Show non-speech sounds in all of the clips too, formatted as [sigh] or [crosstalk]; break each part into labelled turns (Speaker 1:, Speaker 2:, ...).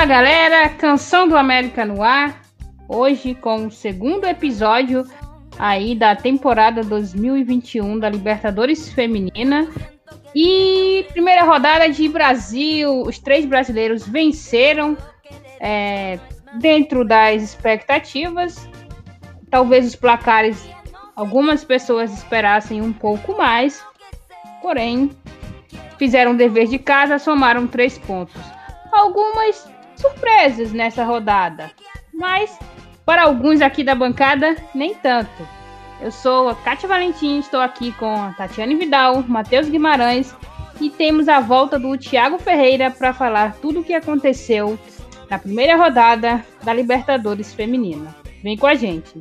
Speaker 1: Fala galera, Canção do América no ar. Hoje com o segundo episódio aí da temporada 2021 da Libertadores Feminina. E primeira rodada de Brasil, os três brasileiros venceram é, dentro das expectativas. Talvez os placares, algumas pessoas esperassem um pouco mais, porém fizeram o dever de casa, somaram três pontos. Algumas surpresas nessa rodada, mas para alguns aqui da bancada, nem tanto. Eu sou a Kátia Valentim, estou aqui com a Tatiane Vidal, Matheus Guimarães e temos a volta do Thiago Ferreira para falar tudo o que aconteceu na primeira rodada da Libertadores Feminina. Vem com a gente.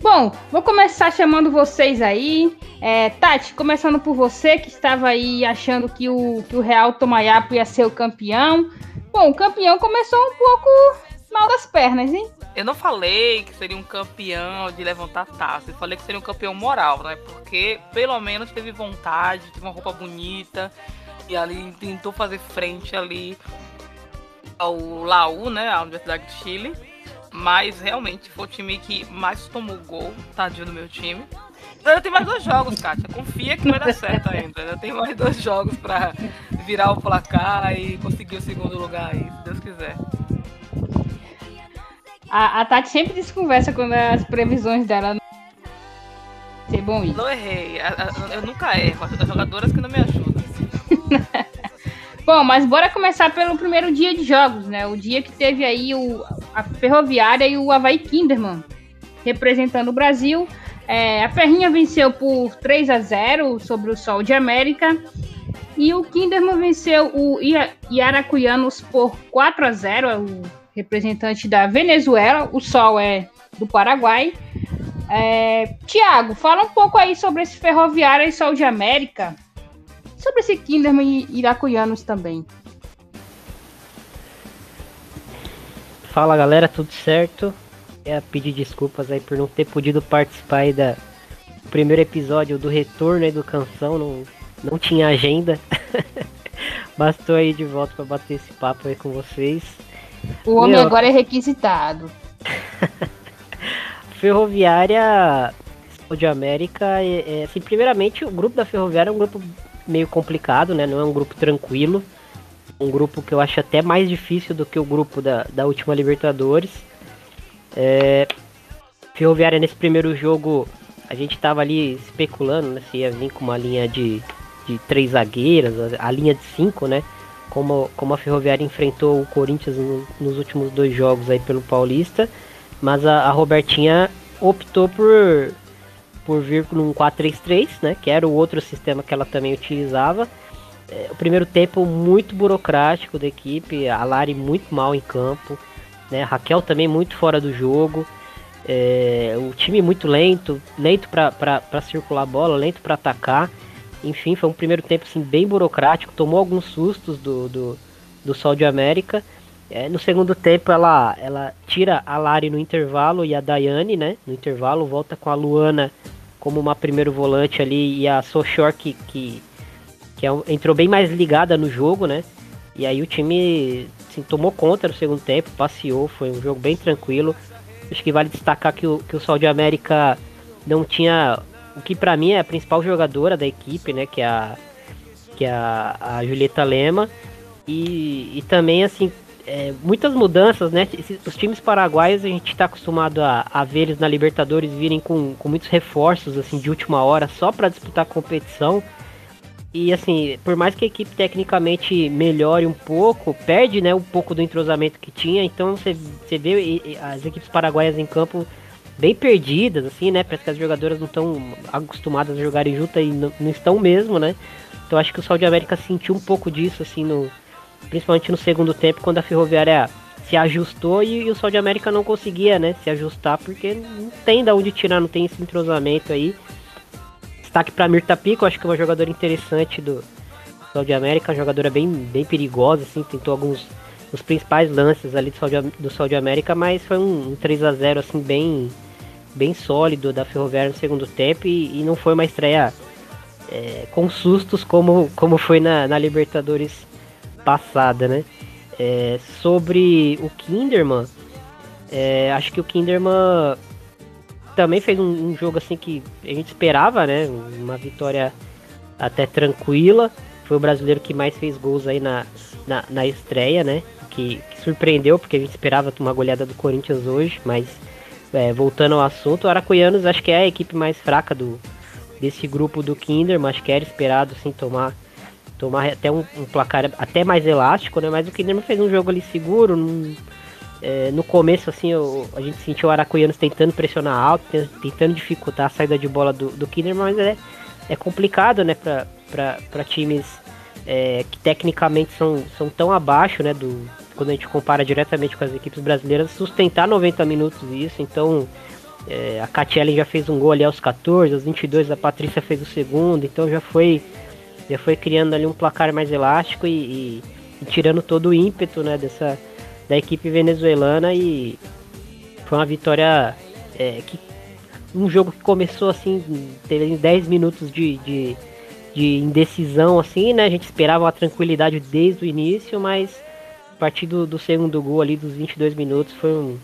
Speaker 1: Bom, vou começar chamando vocês aí. É, Tati, começando por você que estava aí achando que o, que o Real Tomayapo ia ser o campeão. Bom, o campeão começou um pouco mal das pernas, hein?
Speaker 2: Eu não falei que seria um campeão de levantar taça, eu falei que seria um campeão moral, né? Porque pelo menos teve vontade, teve uma roupa bonita e ali tentou fazer frente ali ao Laú, né? A Universidade de Chile mas realmente foi o time que mais tomou gol, tadinho do meu time. Ainda tem mais dois jogos, Kátia. Confia que vai dar certo ainda. Ainda tem mais dois jogos pra virar o placar e conseguir o segundo lugar aí, se Deus quiser.
Speaker 1: A, a Tati sempre desconversa quando as previsões dela ser bom isso.
Speaker 2: Não errei. Eu nunca erro. As jogadoras que não me ajudam. [laughs]
Speaker 1: Bom, mas bora começar pelo primeiro dia de jogos, né? O dia que teve aí o, a Ferroviária e o Havaí Kinderman representando o Brasil. É, a Ferrinha venceu por 3 a 0 sobre o Sol de América. E o Kinderman venceu o Iaracuianos por 4 a 0 é o representante da Venezuela. O Sol é do Paraguai. É, Tiago, fala um pouco aí sobre esse Ferroviária e Sol de América sobre esse Kinderman e iracuianos também.
Speaker 3: Fala galera, tudo certo? É pedir desculpas aí por não ter podido participar aí da primeiro episódio do retorno aí do canção, não, não tinha agenda. [laughs] Bastou aí de volta para bater esse papo aí com vocês.
Speaker 1: O homem Meu... agora é requisitado. [laughs]
Speaker 3: Ferroviária de América, é, é, assim, primeiramente o grupo da Ferroviária é um grupo meio complicado, né? Não é um grupo tranquilo. Um grupo que eu acho até mais difícil do que o grupo da, da última Libertadores. É, Ferroviária nesse primeiro jogo, a gente tava ali especulando né, se ia vir com uma linha de, de três zagueiras, a, a linha de cinco, né? Como, como a Ferroviária enfrentou o Corinthians no, nos últimos dois jogos aí pelo Paulista. Mas a, a Robertinha optou por por vir num 4-3-3, né, que era o outro sistema que ela também utilizava. É, o primeiro tempo muito burocrático da equipe, a Lari muito mal em campo, né, a Raquel também muito fora do jogo. É, o time muito lento, lento para circular a bola, lento para atacar. Enfim, foi um primeiro tempo assim, bem burocrático, tomou alguns sustos do, do, do Sol de América. É, no segundo tempo ela, ela tira a Lari no intervalo e a Daiane, né? No intervalo, volta com a Luana como uma primeiro volante ali e a Sochor que, que, que é, entrou bem mais ligada no jogo, né? E aí o time assim, tomou conta no segundo tempo, passeou, foi um jogo bem tranquilo. Acho que vale destacar que o, que o Sol de América não tinha o que para mim é a principal jogadora da equipe, né? Que é a, que é a, a Julieta Lema. E, e também, assim, é, muitas mudanças, né? Os times paraguaios a gente está acostumado a, a ver eles na Libertadores virem com, com muitos reforços assim de última hora só para disputar a competição. E assim, por mais que a equipe tecnicamente melhore um pouco, perde né, um pouco do entrosamento que tinha. Então você, você vê as equipes paraguaias em campo bem perdidas, assim, né? Parece que as jogadoras não estão acostumadas a jogarem juntas e não, estão mesmo, né? Então acho que o Saudi América sentiu um pouco disso assim no, principalmente no segundo tempo, quando a Ferroviária se ajustou e, e o Sol de América não conseguia, né, se ajustar, porque não tem da onde tirar, não tem esse entrosamento aí. Destaque para Mirta Pico, acho que é uma jogadora interessante do Sol de América, jogadora bem, bem perigosa, assim, tentou alguns os principais lances ali do Sol do América, mas foi um, um 3 a 0 assim bem bem sólido da Ferroviária no segundo tempo e, e não foi uma estreia é, com sustos como, como foi na, na Libertadores passada, né? É, sobre o Kinderman, é, acho que o Kinderman também fez um, um, jogo assim que a gente esperava, né? Uma vitória até tranquila. Foi o brasileiro que mais fez gols aí na, na, na estreia, né? Que, que, surpreendeu, porque a gente esperava uma goleada do Corinthians hoje, mas é, voltando ao assunto, o Aracuianos acho que é a equipe mais fraca do, desse grupo do Kinder, mas que era esperado assim tomar tomar até um, um placar até mais elástico, né? Mas o Kinderman fez um jogo ali seguro, num, é, no começo, assim, eu, a gente sentiu o Aracuianos tentando pressionar alto, tentando dificultar a saída de bola do, do mas é, é complicado, né, para times é, que tecnicamente são, são tão abaixo, né, do, quando a gente compara diretamente com as equipes brasileiras, sustentar 90 minutos isso, então é, a Catiele já fez um gol ali aos 14, aos 22 a Patrícia fez o segundo, então já foi já foi criando ali um placar mais elástico e, e, e tirando todo o ímpeto, né, dessa da equipe venezuelana e foi uma vitória é, que um jogo que começou assim, teve 10 minutos de, de, de, indecisão assim, né? A gente esperava uma tranquilidade desde o início, mas a partir do, do segundo gol ali dos 22 minutos foi um,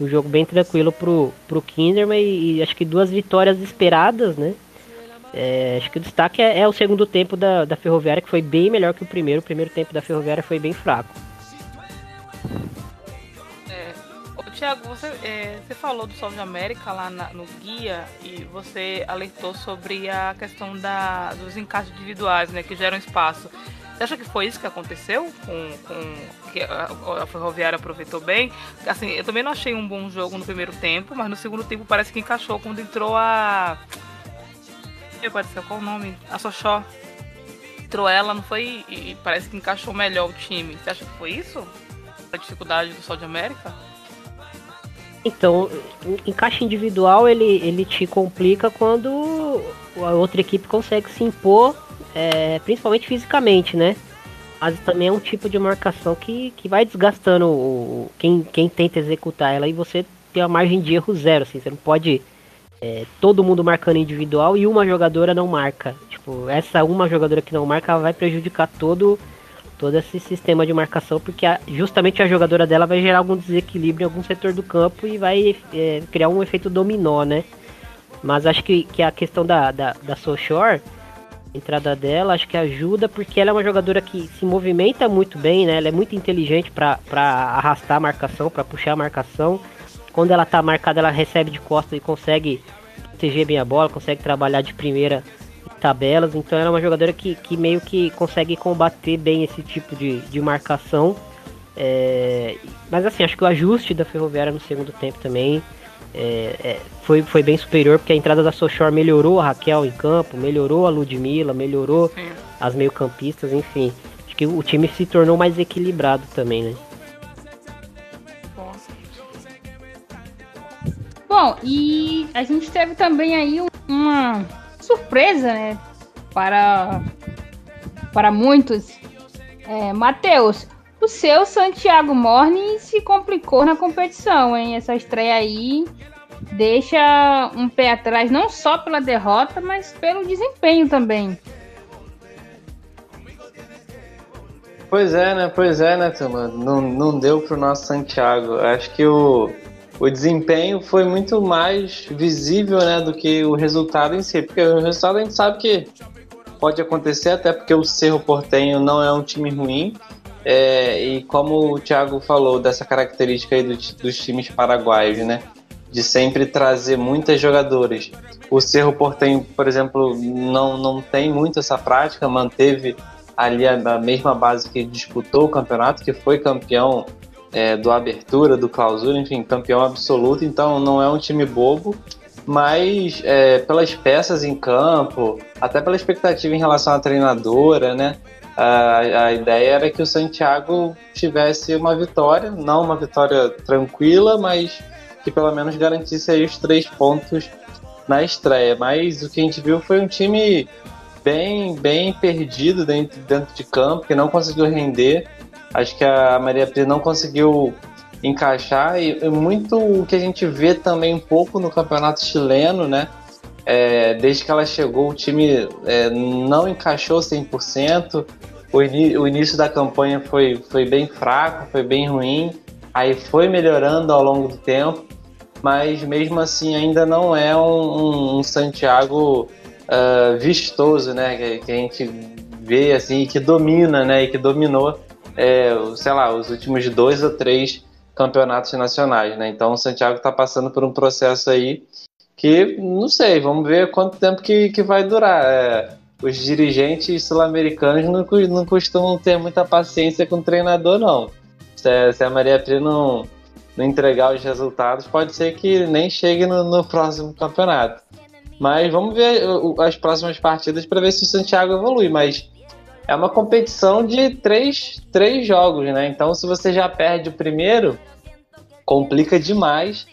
Speaker 3: um jogo bem tranquilo pro, pro Kinderman e, e acho que duas vitórias esperadas, né? É, acho que o destaque é, é, o segundo tempo da, da Ferroviária, que foi bem melhor que o primeiro. O primeiro tempo da Ferroviária foi bem fraco.
Speaker 2: Tiago, você, é, você falou do Sol de América lá na, no guia e você alertou sobre a questão da, dos encaixes individuais, né, que geram espaço. Você acha que foi isso que aconteceu com, com que a, a, Ferroviária aproveitou bem? Assim, eu também não achei um bom jogo no primeiro tempo, mas no segundo tempo parece que encaixou quando entrou a ser qual o nome? A Sochó. Entrou ela, não foi? E parece que encaixou melhor o time. Você acha que foi isso? A dificuldade do Sol de América?
Speaker 3: Então, encaixe individual ele, ele te complica quando a outra equipe consegue se impor, é, principalmente fisicamente, né? Mas também é um tipo de marcação que, que vai desgastando o, quem, quem tenta executar ela e você tem a margem de erro zero, assim, você não pode é, todo mundo marcando individual e uma jogadora não marca. Tipo, essa uma jogadora que não marca vai prejudicar todo todo esse sistema de marcação, porque a, justamente a jogadora dela vai gerar algum desequilíbrio em algum setor do campo e vai é, criar um efeito dominó, né? Mas acho que, que a questão da, da, da Sochor, entrada dela, acho que ajuda porque ela é uma jogadora que se movimenta muito bem, né? Ela é muito inteligente para arrastar a marcação, para puxar a marcação. Quando ela tá marcada, ela recebe de costas e consegue proteger bem a bola, consegue trabalhar de primeira tabelas, então ela é uma jogadora que, que meio que consegue combater bem esse tipo de, de marcação. É, mas assim, acho que o ajuste da Ferroviária no segundo tempo também é, é, foi, foi bem superior, porque a entrada da Sochor melhorou a Raquel em campo, melhorou a Ludmilla, melhorou Sim. as meio-campistas, enfim. Acho que o time se tornou mais equilibrado também, né?
Speaker 1: Bom, e a gente teve também aí uma surpresa, né? Para, para muitos. É, Matheus, o seu Santiago Morning se complicou na competição, hein? Essa estreia aí deixa um pé atrás, não só pela derrota, mas pelo desempenho também.
Speaker 4: Pois é, né? Pois é, né, turma? Não, não deu pro nosso Santiago. Acho que o, o desempenho foi muito mais visível né, do que o resultado em si. Porque o resultado a gente sabe que pode acontecer, até porque o Cerro Portenho não é um time ruim. É, e como o Thiago falou dessa característica aí do, dos times paraguaios, né? De sempre trazer muitas jogadoras. O Cerro Portenho, por exemplo, não, não tem muito essa prática, manteve ali a, a mesma base que disputou o campeonato, que foi campeão é, do Abertura, do Clausura, enfim, campeão absoluto, então não é um time bobo, mas é, pelas peças em campo, até pela expectativa em relação à treinadora, né? A, a ideia era que o Santiago tivesse uma vitória, não uma vitória tranquila, mas que pelo menos garantisse aí os três pontos na estreia. Mas o que a gente viu foi um time bem, bem perdido dentro, dentro de campo, que não conseguiu render. Acho que a Maria Pia não conseguiu encaixar e, e, muito o que a gente vê também um pouco no campeonato chileno, né? É, desde que ela chegou, o time é, não encaixou 100%. o, o início da campanha foi, foi bem fraco, foi bem ruim, aí foi melhorando ao longo do tempo, mas mesmo assim ainda não é um, um, um Santiago uh, vistoso, né? Que, que, a gente vê assim, que domina, né? E que dominou, é, sei lá, os últimos dois ou três campeonatos nacionais, né? Então o Santiago está passando por um processo aí que não sei, vamos ver quanto tempo que, que vai durar. É, os dirigentes sul-americanos não, não costumam ter muita paciência com o treinador, não. Se, a, se a Maria Pri não, não entregar os resultados, pode ser que nem chegue no, no próximo campeonato. Mas vamos ver as próximas partidas para ver se o Santiago evolui. Mas é uma competição de três, três jogos, né? Então, se você já perde o primeiro, complica demais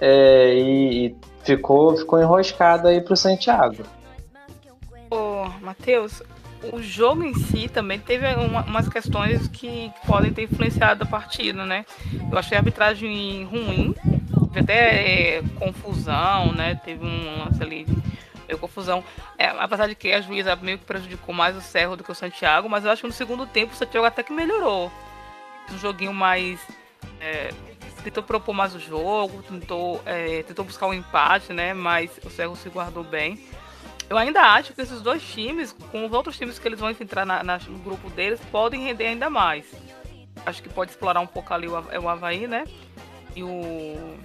Speaker 4: é, e, e, ficou, ficou enroscado aí para o Santiago.
Speaker 2: Ô, Matheus, o jogo em si também teve uma, umas questões que podem ter influenciado a partida, né? Eu achei a arbitragem ruim, até é, confusão, né? Teve um lance ali meio confusão. É, apesar de que a juíza meio que prejudicou mais o Cerro do que o Santiago, mas eu acho que no segundo tempo o Santiago até que melhorou. Um joguinho mais. É, tentou propor mais o jogo, tentou, é, tentou buscar um empate, né? Mas o Cerro se guardou bem. Eu ainda acho que esses dois times, com os outros times que eles vão entrar na, na, no grupo deles, podem render ainda mais. Acho que pode explorar um pouco ali o, o Havaí, né? E o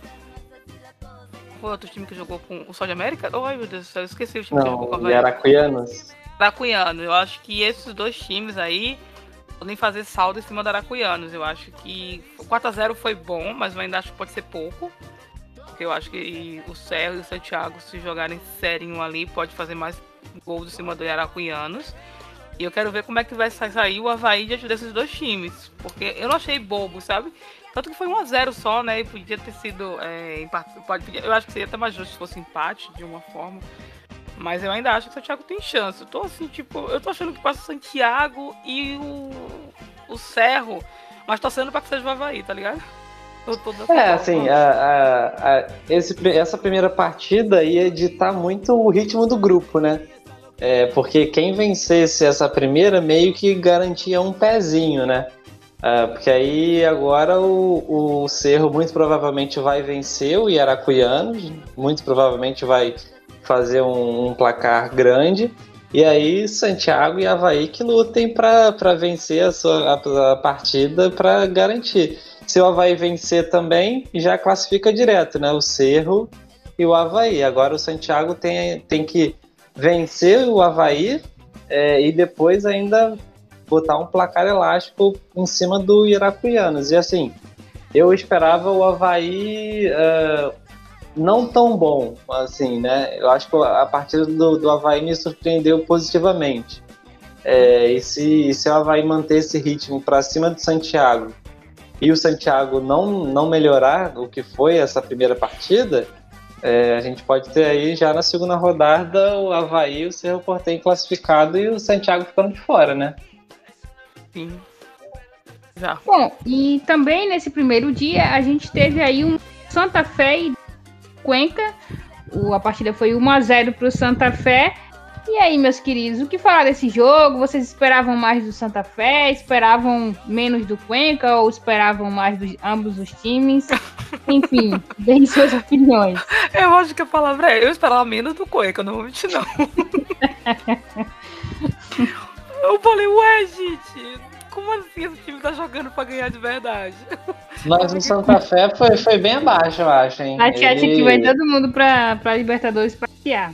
Speaker 2: foi outro time que jogou com o Sol de América? Ai, meu Deus do céu, eu esqueci o time
Speaker 4: Não,
Speaker 2: que jogou com
Speaker 4: o Havaí. Aracuianos.
Speaker 2: Aracuianos. Eu acho que esses dois times aí podem fazer saldo em cima do Aracuianos. Eu acho que o 4x0 foi bom, mas eu ainda acho que pode ser pouco. Porque eu acho que o Serra e o Santiago, se jogarem serinho ali, pode fazer mais gols em cima do Aracuianos. E eu quero ver como é que vai sair o Havaí diante desses dois times. Porque eu não achei bobo, sabe? Tanto que foi 1x0 só, né? E podia ter sido é, empate. Pode, eu acho que seria até mais justo se fosse empate, de uma forma. Mas eu ainda acho que o Santiago tem chance. Eu tô assim, tipo, eu tô achando que passa o Santiago e o, o Cerro, mas tô sendo pra que seja o Havaí, tá ligado?
Speaker 4: É, assim, a, a, a, esse, essa primeira partida ia ditar muito o ritmo do grupo, né? É, porque quem vencesse essa primeira meio que garantia um pezinho, né? Uh, porque aí agora o, o Cerro muito provavelmente vai vencer o Iaracuianos, muito provavelmente vai fazer um, um placar grande. E aí Santiago e Havaí que lutem para vencer a, sua, a, a partida para garantir. Se o Havaí vencer também, já classifica direto, né? O Cerro e o Havaí. Agora o Santiago tem, tem que vencer o Havaí é, e depois ainda botar um placar elástico em cima do Iracuianos. E assim, eu esperava o Havaí uh, não tão bom, assim, né? Eu acho que a partida do, do Havaí me surpreendeu positivamente. É, e se, se o Havaí manter esse ritmo para cima do Santiago e o Santiago não, não melhorar o que foi essa primeira partida, é, a gente pode ter aí já na segunda rodada o Havaí, o Cerro Portem classificado e o Santiago ficando de fora, né?
Speaker 2: Sim. Já.
Speaker 1: Bom, e também nesse primeiro dia a gente teve aí um Santa Fé e Cuenca. O, a partida foi 1 a 0 para o Santa Fé. E aí, meus queridos, o que falar desse jogo? Vocês esperavam mais do Santa Fé? Esperavam menos do Cuenca? Ou esperavam mais de ambos os times? [laughs] Enfim, deem suas opiniões.
Speaker 2: Eu acho que a palavra é: eu esperava menos do Cuenca, não vou mentir, não. [laughs] Eu falei, ué, gente, como assim esse time tá jogando pra ganhar de verdade? [laughs]
Speaker 4: Mas o Santa Fé foi, foi bem abaixo, eu acho, hein?
Speaker 1: A Tia Ele... que vai todo mundo pra, pra Libertadores passear.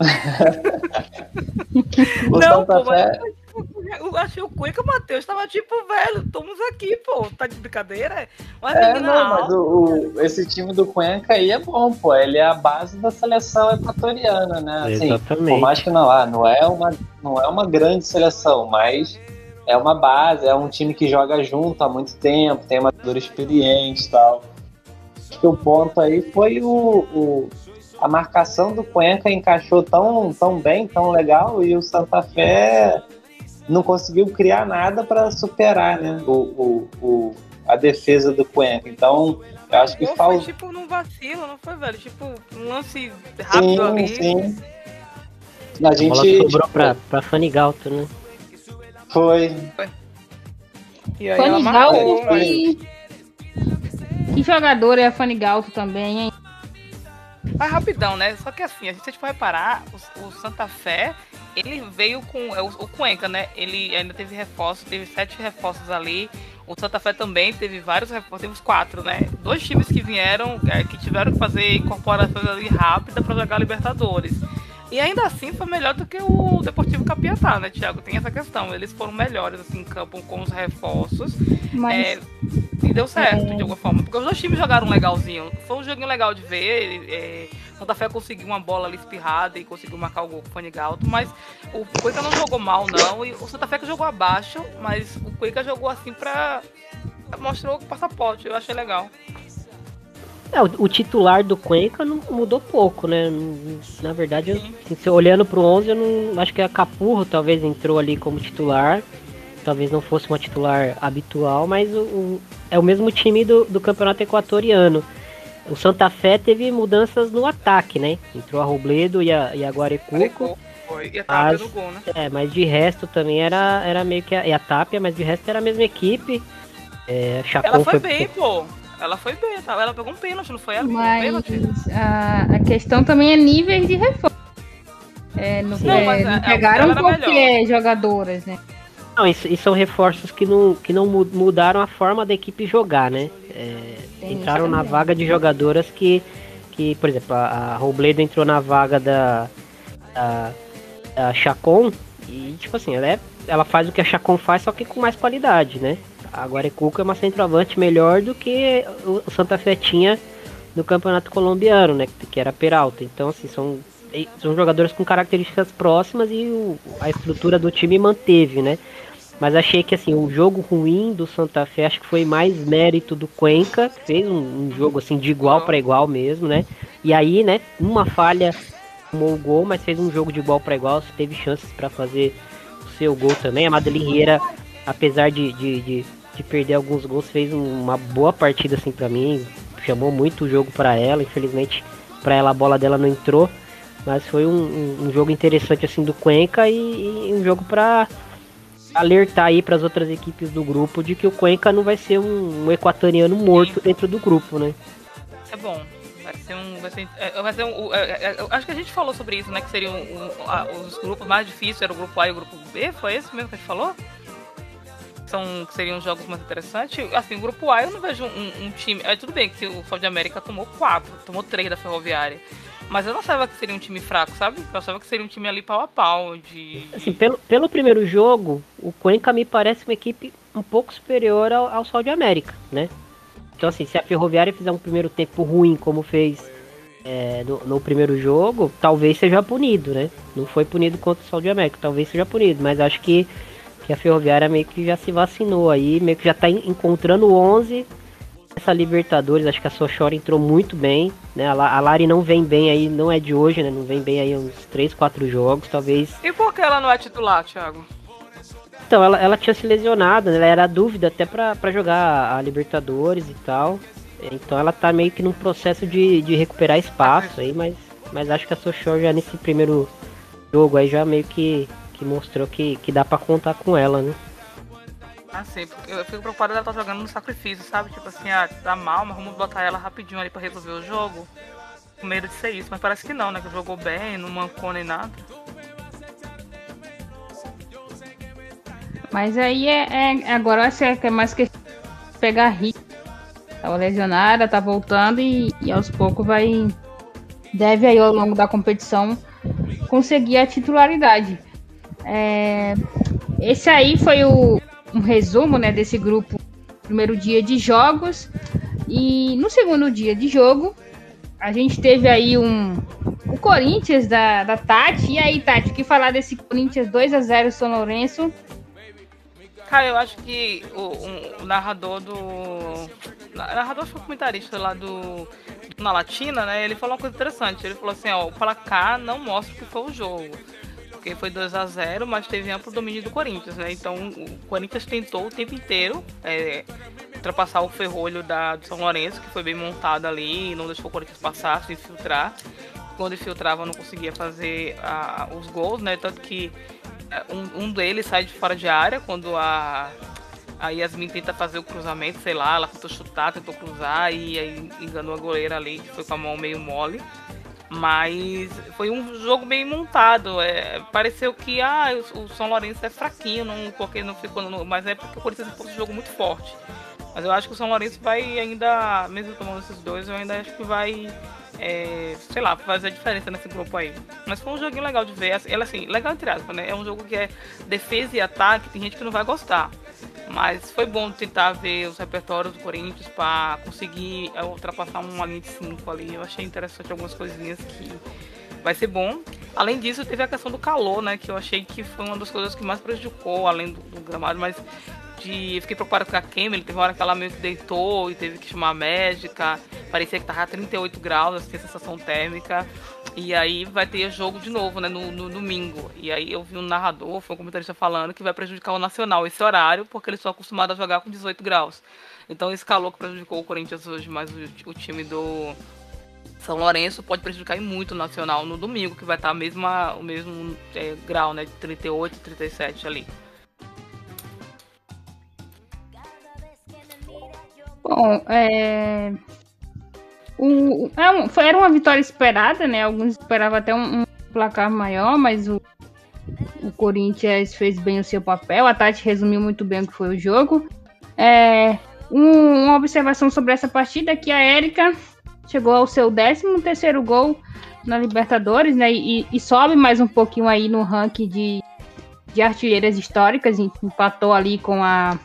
Speaker 1: [laughs]
Speaker 2: o não, Santa pô, Fé... Mas [laughs] eu achei o Cuenca, Matheus, tava tipo, velho, estamos aqui, pô, tá de brincadeira?
Speaker 4: Mas é, não, mas o, o, esse time do Cuenca aí é bom, pô, ele é a base da seleção equatoriana, né? Assim, Exatamente. Por mais que não, ah, não, é uma, não é uma grande seleção, mas é uma base, é um time que joga junto há muito tempo, tem uma dor experiente e tal. Acho que o ponto aí foi o, o a marcação do Cuenca encaixou tão, tão bem, tão legal, e o Santa Fé não conseguiu criar nada para superar né, o, o, o, a defesa do Cuenca. Então, eu acho que falta.
Speaker 2: Foi tipo num vacilo, não foi, velho? Tipo, um lance rápido sim, ali. Sim.
Speaker 3: A gente. A bola sobrou pra, pra Fanigalto, né?
Speaker 4: Foi.
Speaker 2: E aí
Speaker 1: Fanny Galto que... que jogador é a Fanny Galto também, hein?
Speaker 2: Mas rapidão, né? Só que assim, a gente for reparar, o, o Santa Fé, ele veio com. é, O, o Cuenca, né? Ele ainda teve reforços, teve sete reforços ali. O Santa Fé também teve vários reforços, uns quatro, né? Dois times que vieram, é, que tiveram que fazer incorporações ali rápida para jogar Libertadores. E ainda assim foi melhor do que o Deportivo Capiatá, né, Thiago? Tem essa questão. Eles foram melhores assim, em campo com os reforços.
Speaker 1: Mas
Speaker 2: É, e deu certo,
Speaker 1: É.
Speaker 2: de alguma forma. Porque os dois times jogaram legalzinho. Foi um joguinho legal de ver. É, Santa Fé conseguiu uma bola ali espirrada e conseguiu marcar o gol com o Fone Galto. Mas o Cuica não jogou mal, não. E o Santa Fé que jogou abaixo, mas o Cuica jogou assim pra. Mostrou o passaporte. Eu achei legal.
Speaker 3: É, o, o titular do Cuenca não mudou pouco, né? Na verdade, eu,
Speaker 2: Sim.
Speaker 3: assim, olhando pro 11, eu não acho que a Capurro talvez entrou ali como titular. Talvez não fosse uma titular habitual, mas o, o- é o mesmo time do, do campeonato equatoriano. O Santa Fé teve mudanças no ataque, né? Entrou a Robledo e a, e a Guarecuco.
Speaker 2: Foi. E a Tapia
Speaker 3: Mas-
Speaker 2: no gol, né?
Speaker 3: É, mas de resto também era, era meio que a, e a Tapia, mas de resto era a mesma equipe. É, Chacon
Speaker 2: Ela foi bem, pô. Ela foi bem, tá? Ela pegou um pênalti, não foi ela? Pegou um
Speaker 1: Mas
Speaker 2: pênalti?
Speaker 1: a, a questão também é níveis de reforço. É, não,
Speaker 3: Não,
Speaker 1: é,
Speaker 2: mas
Speaker 1: não
Speaker 2: a- a
Speaker 1: pegaram
Speaker 2: dela era
Speaker 1: qualquer jogadoras, né?
Speaker 3: Não, e, e são reforços que não, que não mu- mudaram a forma da equipe jogar, né? É, entraram na vaga de jogadoras que, que por exemplo, a, a Robledo entrou na vaga da, da, da Chacon e, tipo assim, ela, é, ela faz o que a Chacon faz, só que com mais qualidade, né? A Guarecuco é uma centroavante melhor do que o, Santa Fé tinha no campeonato colombiano, né? Que era Peralta. Então, assim, são, são jogadores com características próximas e o- a estrutura do time manteve, né? Mas achei que assim, o jogo ruim do Santa Fé acho que foi mais mérito do Cuenca, que fez um, um jogo assim de igual para igual mesmo, né? E aí, né, uma falha tomou o gol, mas fez um jogo de igual para igual, teve chances para fazer o seu gol também. A Madeline apesar de, de, de, de perder alguns gols, fez um- uma boa partida assim para mim, chamou muito o jogo para ela, infelizmente para ela a bola dela não entrou, mas foi um, um- um jogo interessante assim do Cuenca e, e um jogo para alertar aí para as outras equipes do grupo de que o Cuenca não vai ser um, um equatoriano morto dentro do grupo, né?
Speaker 2: É bom. Vai ser um. Vai ser, é, vai ser um. é, é, acho que a gente falou sobre isso, né? Que seriam um, a- os grupos mais difíceis, era o grupo A e o grupo B, foi esse mesmo que a gente falou? São, que seriam jogos mais interessantes. Assim, o grupo A eu não vejo um, um time. É tudo bem que o Sol de América tomou quatro, tomou três da Ferroviária. Mas eu não sabia que seria um time fraco, sabe? Eu achava que seria um time ali pau a pau. De.
Speaker 3: Assim, pelo, pelo primeiro jogo, o Cuenca me parece uma equipe um pouco superior ao, ao Sol de América, né? Então, assim, se a Ferroviária fizer um primeiro tempo ruim como fez é, no, no primeiro jogo, talvez seja punido, né? Não foi punido contra o Sol de América, talvez seja punido, mas acho que, que a Ferroviária meio que já se vacinou aí, meio que já tá en- encontrando o 11 essa Libertadores, acho que a Sochora entrou muito bem, né? A, La- a Lari não vem bem aí, não é de hoje, né? Não vem bem aí uns 3, 4 jogos, talvez
Speaker 2: E por que ela não é titular, Thiago?
Speaker 3: então, ela, ela tinha se lesionado, né? Ela era dúvida até pra, pra jogar a Libertadores e tal. Então ela tá meio que num processo de, de recuperar espaço aí, mas, mas acho que a Sochor já nesse primeiro jogo aí já meio que, que mostrou que, que dá pra contar com ela, né?
Speaker 2: Ah, sim, eu fico preocupada dela estar jogando no sacrifício, sabe? Tipo assim, ah, tá mal, mas vamos botar ela rapidinho ali pra resolver o jogo. Com medo de ser isso, mas parece que não, né? Que jogou bem, não mancou nem nada.
Speaker 1: Mas aí é, é- agora vai ser que é mais que pegar ritmo. Tava lesionada, tá voltando e, e aos poucos vai. Deve aí ao longo da competição conseguir a titularidade. É, esse aí foi o, um resumo né, desse grupo. Primeiro dia de jogos. E no segundo dia de jogo, a gente teve aí um. O Corinthians da, da Tati. E aí, Tati, o que falar desse Corinthians 2 a 0 São Lourenço?
Speaker 2: Cara, eu acho que o, o narrador do. O narrador foi comentarista lá do. Na Latina, né? Ele falou uma coisa interessante. Ele falou assim, ó, o placar não mostra o que foi o jogo. Porque foi 2 a 0 mas teve amplo domínio do Corinthians, né? Então o Corinthians tentou o tempo inteiro é, ultrapassar o ferrolho da, do São Lourenço, que foi bem montado ali, não deixou o Corinthians passar, se infiltrar. Quando infiltrava não conseguia fazer ah, os gols, né? Tanto que um, um deles sai de fora de área quando a, a Yasmin tenta fazer o cruzamento, sei lá, ela tentou chutar, tentou cruzar e aí enganou a goleira ali, que foi com a mão meio mole. Mas foi um jogo bem montado. É, pareceu que ah, o, São Lourenço é fraquinho, não, porque não ficou mas é porque o Corinthians impôs um jogo muito forte. Mas eu acho que o São Lourenço vai ainda, mesmo tomando esses dois, eu ainda acho que vai é, sei lá, fazer a diferença nesse grupo aí. Mas foi um joguinho legal de ver. Ela, assim, legal entre aspas, né? É um jogo que é defesa e ataque, tem gente que não vai gostar. Mas foi bom tentar ver os repertórios do Corinthians para conseguir é, ultrapassar uma linha de 5 ali. Eu achei interessante algumas coisinhas que vai ser bom. Além disso, teve a questão do calor, né? Que eu achei que foi uma das coisas que mais prejudicou, além do, do gramado, mas de. Fiquei preocupado com a Kemily, teve uma hora que ela meio que deitou e teve que chamar a médica. Parecia que tava 38 graus, assim, a sensação térmica. E aí vai ter jogo de novo, né, no, no, domingo. E aí eu vi um narrador, foi um comentarista falando que vai prejudicar o Nacional esse horário, porque eles são acostumados a jogar com 18 graus. Então esse calor que prejudicou o Corinthians hoje, mas o, o time do São Lourenço pode prejudicar muito o Nacional no domingo, que vai estar a mesma, o mesmo é, grau, né, de 38 e 37 ali.
Speaker 1: Bom, é... O, é um, foi, era uma vitória esperada, né? Alguns esperavam até um, um placar maior, mas o, o Corinthians fez bem o seu papel. A Tati resumiu muito bem o que foi o jogo. É, um, uma observação sobre essa partida que a Érica chegou ao seu 13 terceiro gol na Libertadores, né? E, e, sobe mais um pouquinho aí no ranking de, de artilheiras históricas. Empatou ali com a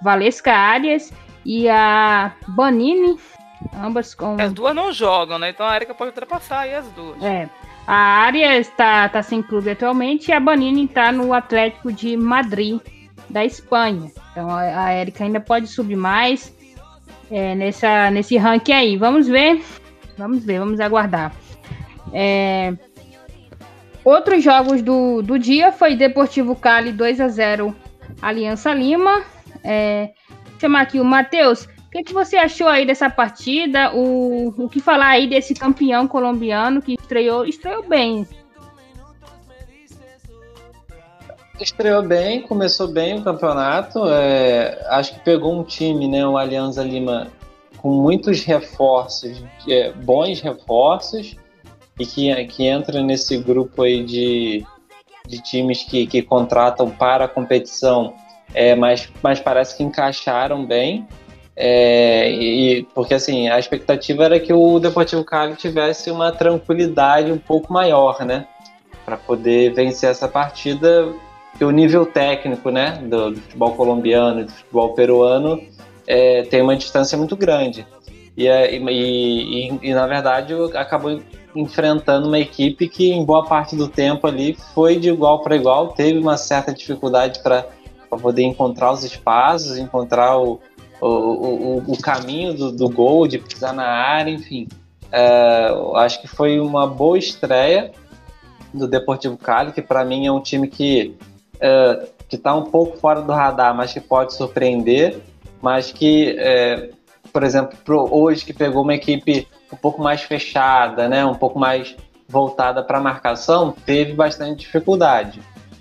Speaker 1: Valesca Arias e a Banini Ambas com.
Speaker 2: As duas não jogam, né? Então a Erika pode ultrapassar aí as duas.
Speaker 1: É. A área está, tá sem clube atualmente e a Banini está no Atlético de Madrid, da Espanha. Então a, a Erika ainda pode subir mais é, nessa, nesse ranking aí. Vamos ver. Vamos ver, vamos aguardar. É, outros jogos do, do dia foi Deportivo Cali 2 a 0 Aliança Lima. É, chamar aqui o Matheus. O que, que, você achou aí dessa partida? O, o que falar aí desse campeão colombiano que estreou, estreou bem?
Speaker 4: Estreou bem, começou bem o campeonato. É, acho que pegou um time, né, o Alianza Lima, com muitos reforços, é, bons reforços, e que, que entra nesse grupo aí de, de times que, que contratam para a competição, é, mas, mas parece que encaixaram bem. É, e porque assim a expectativa era que o Deportivo Cali tivesse uma tranquilidade um pouco maior, né, para poder vencer essa partida. Que o nível técnico, né, do, do futebol colombiano e do futebol peruano é, tem uma distância muito grande. E, e, e, e, na verdade acabou enfrentando uma equipe que em boa parte do tempo ali foi de igual para igual, teve uma certa dificuldade para poder encontrar os espaços, encontrar o, o, o, o caminho do, do, gol, de pisar na área, enfim. É, acho que foi uma boa estreia do Deportivo Cali, que para mim é um time que é, que está um pouco fora do radar, mas que pode surpreender, mas que, é, por exemplo, hoje que pegou uma equipe um pouco mais fechada, né, um pouco mais voltada para marcação, teve bastante dificuldade.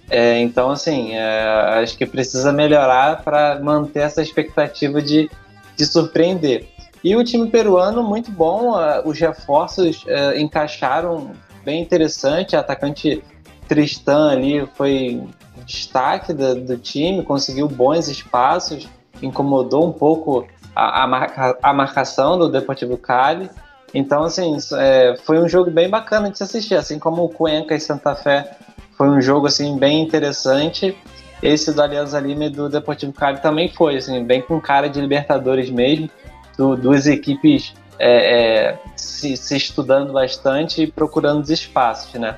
Speaker 4: É, então, assim, é, acho que precisa melhorar para manter essa expectativa de, de surpreender. E o time peruano, muito bom, uh, os reforços uh, encaixaram bem interessante. O atacante Tristan ali foi destaque do, do, time, conseguiu bons espaços, incomodou um pouco a, a, marca, a marcação do Deportivo Cali. Então, assim, é, foi um jogo bem bacana de se assistir, assim como o Cuenca e Santa Fé foi um jogo assim bem interessante. Esse do Alianza Lima e do Deportivo Cali também foi, assim, bem com cara de Libertadores mesmo, do, duas equipes é, é, se, se, estudando bastante e procurando os espaços, né?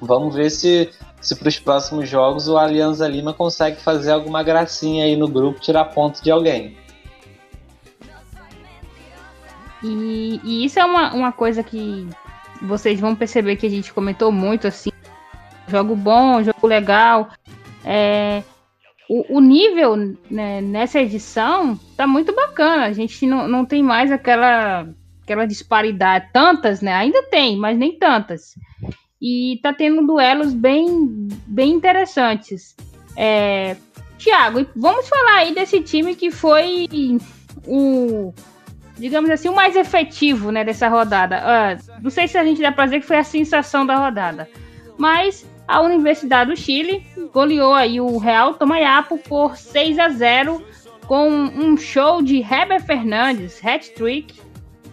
Speaker 4: Vamos ver se, se para os próximos jogos o Alianza Lima consegue fazer alguma gracinha aí no grupo, tirar ponto de alguém.
Speaker 1: E, e isso é uma, uma coisa que vocês vão perceber que a gente comentou muito assim jogo bom, jogo legal. É, o, o, nível né, nessa edição tá muito bacana. A gente não, não tem mais aquela, aquela disparidade. Tantas, né? Ainda tem, mas nem tantas. e tá tendo duelos bem, bem interessantes. É, Tiago, vamos falar aí desse time que foi o, digamos assim, o mais efetivo né, dessa rodada. Uh, não sei se a gente dá pra dizer que foi a sensação da rodada, mas a Universidade do Chile goleou aí o Real Tomayapo por 6 a 0 com um show de Heber Fernandes, hat-trick,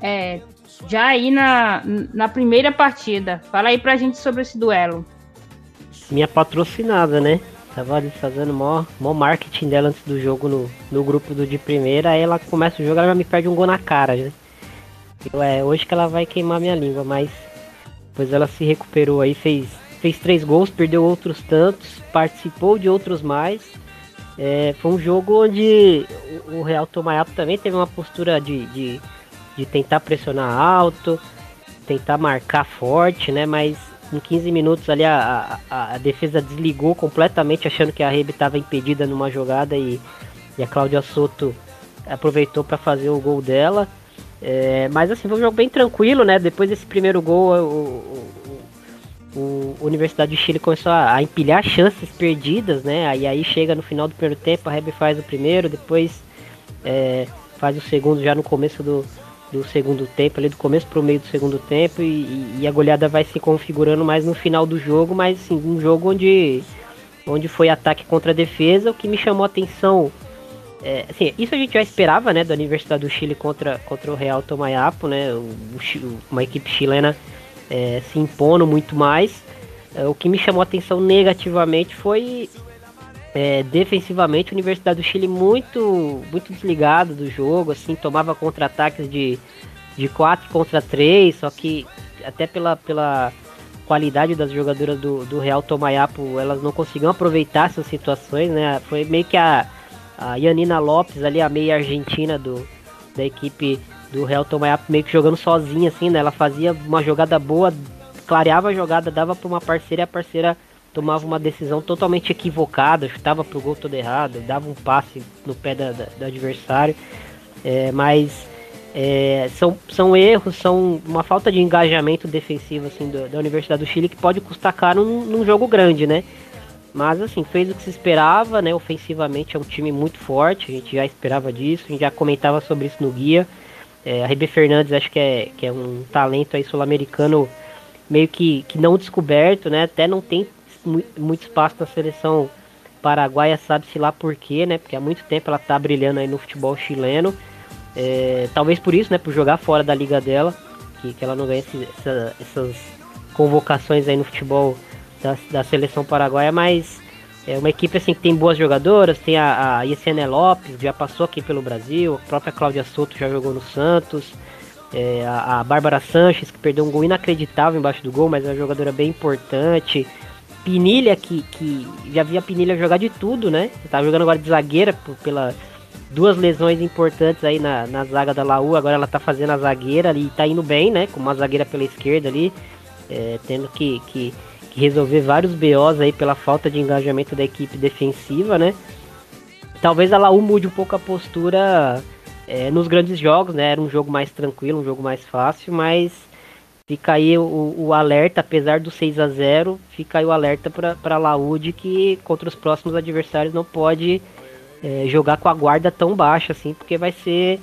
Speaker 1: é, já aí na, na primeira partida. Fala aí pra gente sobre esse duelo.
Speaker 3: Minha patrocinada, né? Tava ali fazendo mó, mó marketing dela antes do jogo no, no grupo do de primeira, aí ela começa o jogo, ela já me perde um gol na cara, né? Eu, é hoje que ela vai queimar minha língua, mas depois ela se recuperou aí, fez, fez três gols, perdeu outros tantos, participou de outros mais. É, foi um jogo onde o Real Tomayapo também teve uma postura de, de, de tentar pressionar alto, tentar marcar forte, né? Mas em 15 minutos ali a, a, a defesa desligou completamente, achando que a Rebe estava impedida numa jogada e, e a Cláudia Soto aproveitou para fazer o gol dela. É, mas assim, foi um jogo bem tranquilo, né? Depois desse primeiro gol, o, o, Universidade do Chile começou a, a, empilhar chances perdidas, né? E aí chega no final do primeiro tempo, a Rebe faz o primeiro, depois é, faz o segundo já no começo do, do segundo tempo, ali do começo para o meio do segundo tempo, e, e, a goleada vai se configurando mais no final do jogo, mas assim, um jogo onde, onde foi ataque contra defesa, o que me chamou a atenção. É, assim, isso a gente já esperava, né, da Universidade do Chile contra, contra o Real Tomayapo, né, o, o, uma equipe chilena é, se impondo muito mais. É, o que me chamou a atenção negativamente foi é, defensivamente, a Universidade do Chile muito, muito desligado do jogo, assim, tomava contra-ataques de, de 4 contra 3, só que até pela, pela qualidade das jogadoras do, do Real Tomayapo, elas não conseguiam aproveitar essas situações, né? Foi meio que a, a Yanina Lopes ali, a meia argentina do, da equipe do Real Tomayapo, meio que jogando sozinha, assim, né? Ela fazia uma jogada boa, clareava a jogada, dava para uma parceira e a parceira tomava uma decisão totalmente equivocada, chutava pro gol todo errado, dava um passe no pé da, da, do adversário. É, mas é, são, são erros, são uma falta de engajamento defensivo assim, do, da Universidade do Chile que pode custar caro num, num, jogo grande, né? Mas assim, fez o que se esperava, né? Ofensivamente é um time muito forte, a gente já esperava disso, a gente já comentava sobre isso no guia. É, a Rebe Fernandes acho que é, que é um talento aí sul-americano meio que, que não descoberto, né? Até não tem muito espaço na seleção paraguaia, sabe-se lá por quê, né? Porque há muito tempo ela tá brilhando aí no futebol chileno. É, talvez por isso, né? Por jogar fora da liga dela, que, que ela não ganha esse, essa, essas convocações aí no futebol da, da seleção paraguaia, mas é uma equipe assim que tem boas jogadoras, tem a, a Yesenia Lopes, já passou aqui pelo Brasil, a própria Cláudia Soto já jogou no Santos, é, a, a Bárbara Sanches, que perdeu um gol inacreditável embaixo do gol, mas é uma jogadora bem importante. Pinilha, que, que já via Pinilha jogar de tudo, né? Tá jogando agora de zagueira por, pela duas lesões importantes aí na, na zaga da Laú. Agora ela tá fazendo a zagueira ali, tá indo bem, né? Com uma zagueira pela esquerda ali, é, tendo que, que, resolver vários BOs aí pela falta de engajamento da equipe defensiva, né? Talvez a Laú mude um pouco a postura é, nos grandes jogos, né? Era um jogo mais tranquilo, um jogo mais fácil, mas Fica aí o, o, alerta, apesar do 6 a 0 fica aí o alerta para a Laude que contra os próximos adversários não pode é, jogar com a guarda tão baixa assim, porque vai ser,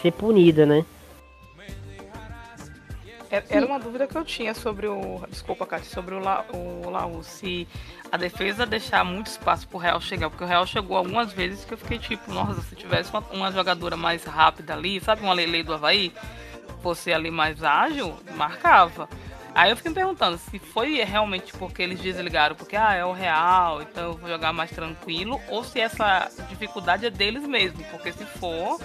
Speaker 3: ser punida, né?
Speaker 2: É, era uma dúvida que eu tinha sobre o. Desculpa, Cátia, sobre o, La, o Laú. Se a defesa deixar muito espaço pro Real chegar. Porque o Real chegou algumas vezes que eu fiquei tipo, nossa, se tivesse uma, uma jogadora mais rápida ali, sabe, uma Lele do Havaí, fosse ali mais ágil, marcava. Aí eu fiquei me perguntando se foi realmente porque eles desligaram, porque ah, é o real, então eu vou jogar mais tranquilo, ou se essa dificuldade é deles mesmo, porque se for,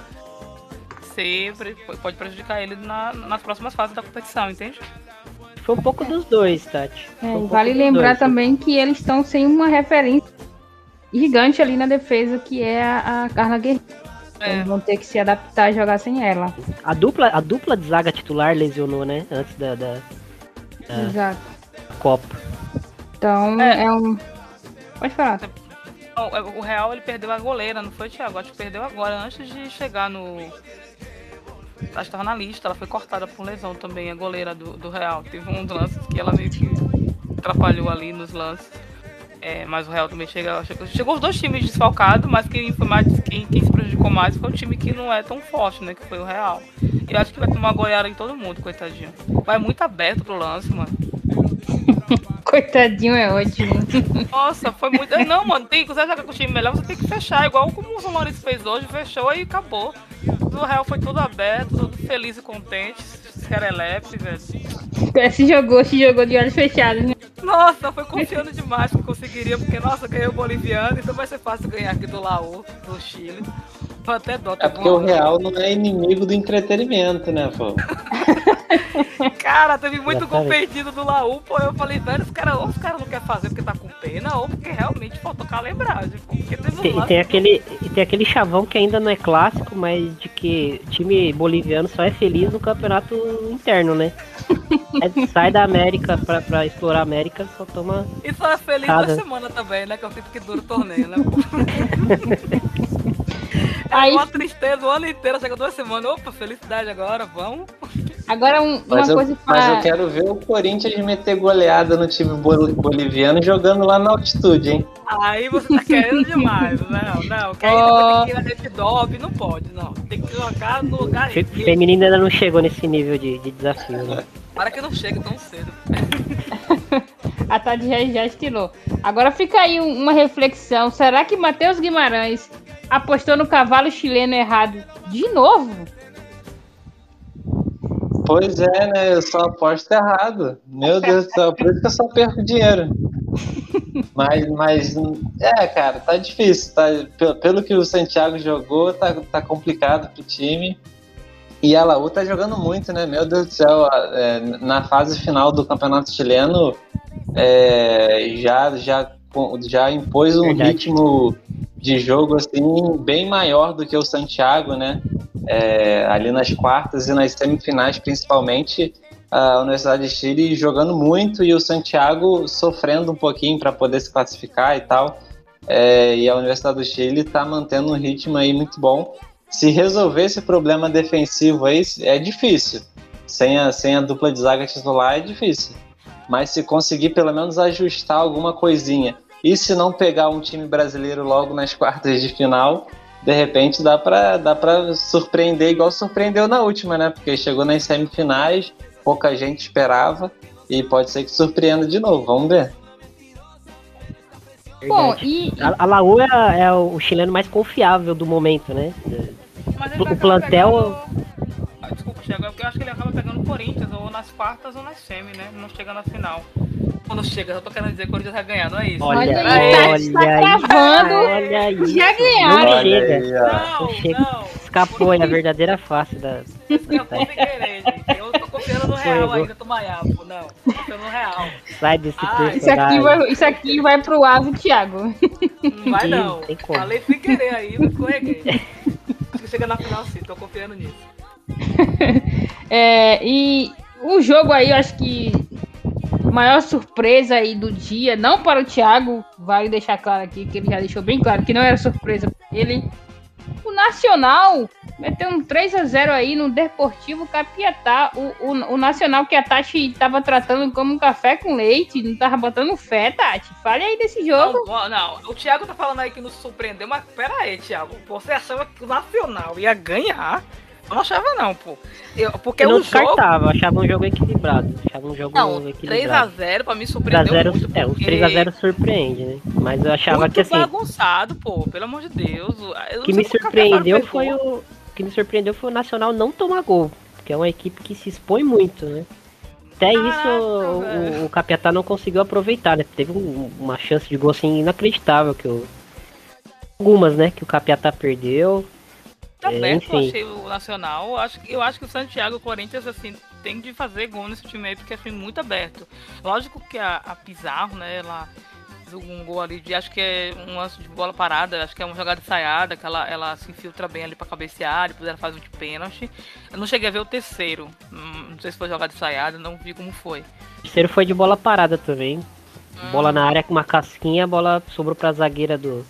Speaker 2: sempre pode prejudicar eles na, nas próximas fases da competição, entende?
Speaker 3: Foi um pouco dos dois, Tati.
Speaker 1: É, um vale lembrar dois, também que eles estão sem uma referência gigante ali na defesa, que é a, a Carla Guerreiro. É. vão ter que se adaptar a jogar sem ela.
Speaker 3: A dupla, a dupla de zaga titular lesionou, né? Antes da, da,
Speaker 1: da Exato.
Speaker 3: Copa.
Speaker 1: Então é, é um. Pode falar.
Speaker 2: O, Real ele perdeu a goleira, não foi, Thiago? Acho que perdeu agora, antes de chegar no. tava na lista, ela foi cortada por lesão também, a goleira do, do Real. Teve uns lances que ela meio que atrapalhou ali nos lances. É, mas o Real também chega, chegou, chegou os dois times desfalcados, mas quem, foi mais, quem, quem se prejudicou mais foi o time que não é tão forte, né? Que foi o Real. Eu acho que vai tomar goiara em todo mundo, coitadinho. Vai muito aberto pro lance, mano. [laughs]
Speaker 1: Coitadinho é ótimo.
Speaker 2: Nossa, foi muito. Não, mano, tem, você jogar com o time melhor, você tem que fechar, igual como o São fez hoje, fechou e acabou. No Real foi tudo aberto, tudo feliz e contente. Serelepe, velho.
Speaker 1: Se jogou, se jogou de olhos fechados, né?
Speaker 2: Nossa, foi confiando demais que conseguiria, porque, nossa, ganhei o boliviano, então vai ser fácil ganhar aqui do Laú, do Chile. Até dó.
Speaker 4: É porque o Real não é inimigo do entretenimento, né, pô? [laughs]
Speaker 2: Cara, teve muito gol perdido do Laú, pô. Eu falei, velho, os caras ou os caras não querem fazer porque tá com pena, ou porque realmente faltou calebragem. Porque teve um
Speaker 3: Tem, tem aquele, e tem aquele chavão que ainda não é clássico, mas de que time boliviano só é feliz no campeonato interno, né? É, sai da América pra, pra explorar a América, só toma.
Speaker 2: E só é feliz
Speaker 3: Cada-
Speaker 2: duas semanas também, né? Que é o tempo que dura o torneio, né? [laughs]
Speaker 1: Aí-
Speaker 2: uma tristeza o ano inteiro, chega duas semanas. Opa, felicidade agora, vamos.
Speaker 1: Agora, um- uma
Speaker 4: Mas eu,
Speaker 1: coisa
Speaker 4: mas eu
Speaker 1: pra...
Speaker 4: quero ver o Corinthians meter goleada no time bol- boliviano jogando lá na altitude, hein?
Speaker 2: Aí você tá querendo demais. Não, não. Que aí depois tem que ir na não pode, não. Tem que jogar no lugar.
Speaker 3: Fe- Feminino ainda não chegou nesse nível de, de desafio, né?
Speaker 2: Para que não chegue tão cedo. [laughs]
Speaker 1: A Tati já, já estilou. Agora fica aí um- uma reflexão. Será que Matheus Guimarães apostou no cavalo chileno errado de novo?
Speaker 4: Pois é, né? Eu só aposto errado. Meu Deus do céu, por isso que eu só perco dinheiro. [laughs] Mas, mas é, cara, tá difícil. Tá, pe- pelo que o Santiago jogou, tá, tá complicado pro time. E a Laú tá jogando muito, né? Meu Deus do céu, é, na fase final do campeonato chileno, é, já, já, já impôs um
Speaker 3: Verdade.
Speaker 4: ritmo de jogo assim bem maior do que o Santiago, né? É, ali nas quartas e nas semifinais, principalmente, a Universidade de Chile jogando muito e o Santiago sofrendo um pouquinho para poder se classificar e tal. É, e a Universidade do Chile está mantendo um ritmo aí muito bom. Se resolver esse problema defensivo aí, é difícil. Sem a, sem a dupla de zaga titular é difícil. Mas se conseguir pelo menos ajustar alguma coisinha e se não pegar um time brasileiro logo nas quartas de final, de repente dá pra, dá pra surpreender igual surpreendeu na última, né? Porque chegou nas semifinais, pouca gente esperava e pode ser que surpreenda de novo. Vamos ver.
Speaker 1: Bom, e,
Speaker 3: A, a Laú é, é o chileno mais confiável do momento, né?
Speaker 2: Mas
Speaker 3: O plantel-
Speaker 2: pegando- Ah, Desculpa, Thiago, é porque eu acho que ele acaba pegando o Corinthians, ou nas quartas ou nas semi, né? Não chega na final. Quando chega, eu tô querendo dizer que o Corinthians vai ganhar, não é isso?
Speaker 3: Olha,
Speaker 1: Olha
Speaker 3: aí,
Speaker 1: aí, tá- tá
Speaker 3: olha aí,
Speaker 1: cravando.
Speaker 3: olha aí.
Speaker 1: já ganharam.
Speaker 3: Não
Speaker 4: Olha
Speaker 3: chega.
Speaker 2: Não,
Speaker 3: chega.
Speaker 2: não.
Speaker 3: Escapou aí a verdadeira face da.
Speaker 2: Escapou sem querer, gente. Eu tô confiando no real ainda, tô maiapo. Não, tô confiando no real.
Speaker 3: Sai desse
Speaker 2: Ah,
Speaker 1: Isso aqui, vai, isso aqui vai pro Avo Thiago.
Speaker 2: Não vai não.
Speaker 3: tem como.
Speaker 2: Falei sem querer aí, me escorreguei. Acho que chega na final sim, tô confiando nisso. [laughs]
Speaker 1: É, e o jogo aí, eu acho que maior surpresa aí do dia, não para o Thiago, vale deixar claro aqui que ele já deixou bem claro que não era surpresa para ele. O Nacional meteu um 3 a 0 aí no Deportivo Capiatá. O, o, o Nacional que a Tati tava tratando como um café com leite, não tava botando fé, Tati. Fale aí desse jogo.
Speaker 2: Não, não, o Thiago tá falando aí que nos surpreendeu, mas pera aí, Thiago. Você achava que o Nacional ia ganhar? Eu não achava não, pô. Eu, porque
Speaker 3: Eu não
Speaker 2: o jogo...
Speaker 3: descartava, achava um jogo equilibrado. Achava um jogo
Speaker 2: Não,
Speaker 3: equilibrado.
Speaker 2: 3x0 pra mim surpreendeu
Speaker 3: 3x0,
Speaker 2: muito.
Speaker 3: é, os
Speaker 2: porque
Speaker 3: 3x0 surpreende, né? Mas eu achava
Speaker 2: muito
Speaker 3: que assim,
Speaker 2: bagunçado, pô, pelo amor de Deus. Eu
Speaker 3: o que
Speaker 2: não
Speaker 3: me
Speaker 2: o
Speaker 3: surpreendeu foi o. O que me surpreendeu foi o Nacional não tomar gol. Que é uma equipe que se expõe muito, né? Até
Speaker 2: Caraca,
Speaker 3: isso o, o, o Capiatá não conseguiu aproveitar, né? Teve um- uma chance de gol assim inacreditável que o. Algumas, né? Que o Capiatá perdeu.
Speaker 2: Tá
Speaker 3: É,
Speaker 2: aberto, eu
Speaker 3: enfim.
Speaker 2: achei o Nacional. Eu acho, que- eu acho que o Santiago o Corinthians, assim, tem de fazer gol nesse time aí, porque achei muito aberto. Lógico que a, a Pizarro, né, ela um gol ali de, acho que é um lance de bola parada, acho que é uma jogada ensaiada, que ela, ela se infiltra bem ali pra cabecear, depois ela faz um de pênalti. Eu não cheguei a ver o terceiro, Hum, não sei se foi jogada ensaiada, não vi como foi.
Speaker 3: O terceiro foi de bola parada também. Bola na área com uma casquinha, a bola sobrou pra zagueira do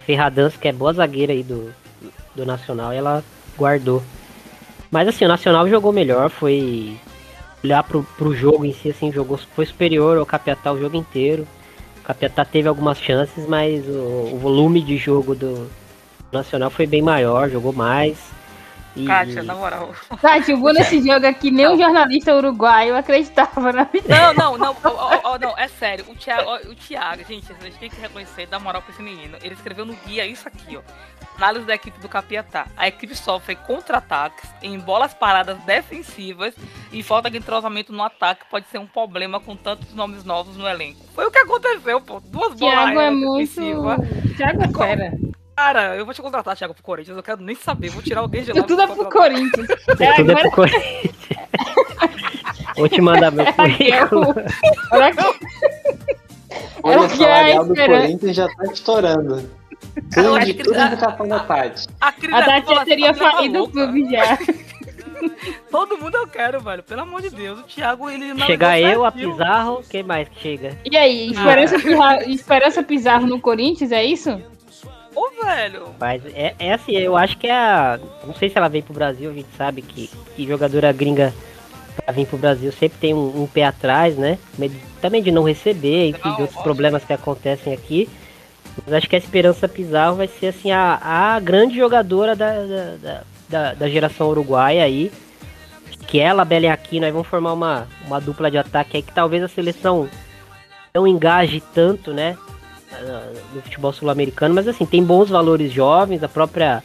Speaker 3: Ferradans, que é boa zagueira aí do, do Nacional, e ela guardou. Mas assim, o Nacional jogou melhor, foi olhar pro, pro jogo em si, assim, jogou, foi superior ao Capiatá o jogo inteiro. O Capiatá teve algumas chances, mas o, o volume de jogo do Nacional foi bem maior, jogou mais.
Speaker 2: Kátia, na moral.
Speaker 1: Kátia, eu vou nesse jogo aqui, nem um jornalista uruguaio acreditava na
Speaker 2: vida. Não, não, não, oh, oh, não, é sério. O Thiago, o Thiago, gente, a gente tem que reconhecer, dar moral pra esse menino. Ele escreveu no guia isso aqui, ó. Análise da equipe do Capiatá. A equipe sofre contra-ataques em bolas paradas defensivas e falta de entrosamento no ataque pode ser um problema com tantos nomes novos no elenco. Foi o que aconteceu, pô. Duas
Speaker 1: bolas Thiago é muito... Thiago é fera.
Speaker 2: Cara, eu vou te contratar, Thiago, pro Corinthians. Eu quero nem saber. Vou tirar alguém de
Speaker 1: lá. Tudo é pro Corinthians.
Speaker 3: É, [laughs] tudo agora... é pro Corinthians. vou te mandar meu [laughs] currículo.
Speaker 4: Olha o salarial do Corinthians já tá estourando. Tudo, de, tudo do capão da Tati.
Speaker 1: A, a, a Tati já teria falido o clube já.
Speaker 2: Todo mundo eu quero, velho. Pelo amor de Deus. O Thiago, ele
Speaker 3: não Chega eu, a Pizarro, quem mais que chega?
Speaker 1: E aí, Esperança, ah. Pizarro, Esperança Pizarro no Corinthians, é isso?
Speaker 2: Ô, velho!
Speaker 3: Mas é, é assim, eu acho que é a. Não sei se ela veio pro Brasil, a gente sabe que, que jogadora gringa pra vir pro Brasil sempre tem um, um pé atrás, né? Também de não receber, enfim, de outros problemas que acontecem aqui. Mas acho que a Esperança Pizarro vai ser assim a, a grande jogadora da, da, da, da geração uruguaia aí. Que ela, Belen Aquino, aí vão formar uma, uma dupla de ataque aí que talvez a seleção não engaje tanto, né? No futebol sul-americano, mas assim, tem bons valores jovens, a própria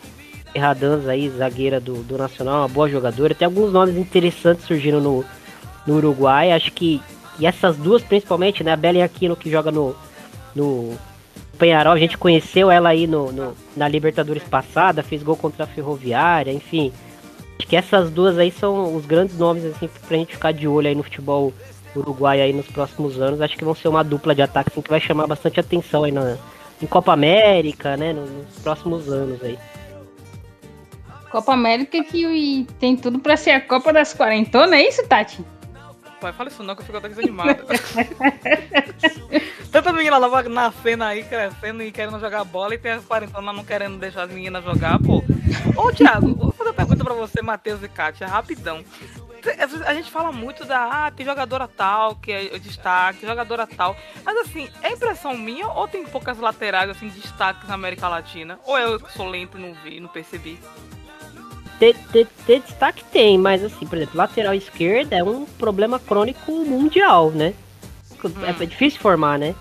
Speaker 3: Erradans aí, zagueira do, do Nacional, uma boa jogadora, tem alguns nomes interessantes surgindo no, no Uruguai, acho que e essas duas principalmente, né, a Belen Aquino que joga no, no Penharol, a gente conheceu ela aí no, no, na Libertadores passada, fez gol contra a Ferroviária, enfim, acho que essas duas aí são os grandes nomes assim pra gente ficar de olho aí no futebol Uruguai aí nos próximos anos, acho que vão ser uma dupla de ataque assim, que vai chamar bastante atenção aí na, em Copa América, né, nos próximos anos aí.
Speaker 1: Copa América que tem tudo para ser a Copa das Quarentonas, é isso, Tati?
Speaker 2: Pai, fala isso não que eu fico até desanimada. [laughs] Tanta menina lá na cena aí, crescendo e querendo jogar bola, e tem as quarentonas não querendo deixar as meninas jogar, pô. Ô, Thiago, vou fazer uma pergunta pra você, Matheus e Kátia, rapidão a gente fala muito da ah, tem jogadora tal que é destaque, jogadora tal. Mas assim, é impressão minha ou tem poucas laterais assim destaques na América Latina? Ou eu que sou lento e não vi, não percebi?
Speaker 3: Ter, ter, ter, destaque tem, mas assim, por exemplo, lateral esquerda é um problema crônico mundial, né? Hum. É, é difícil formar, né?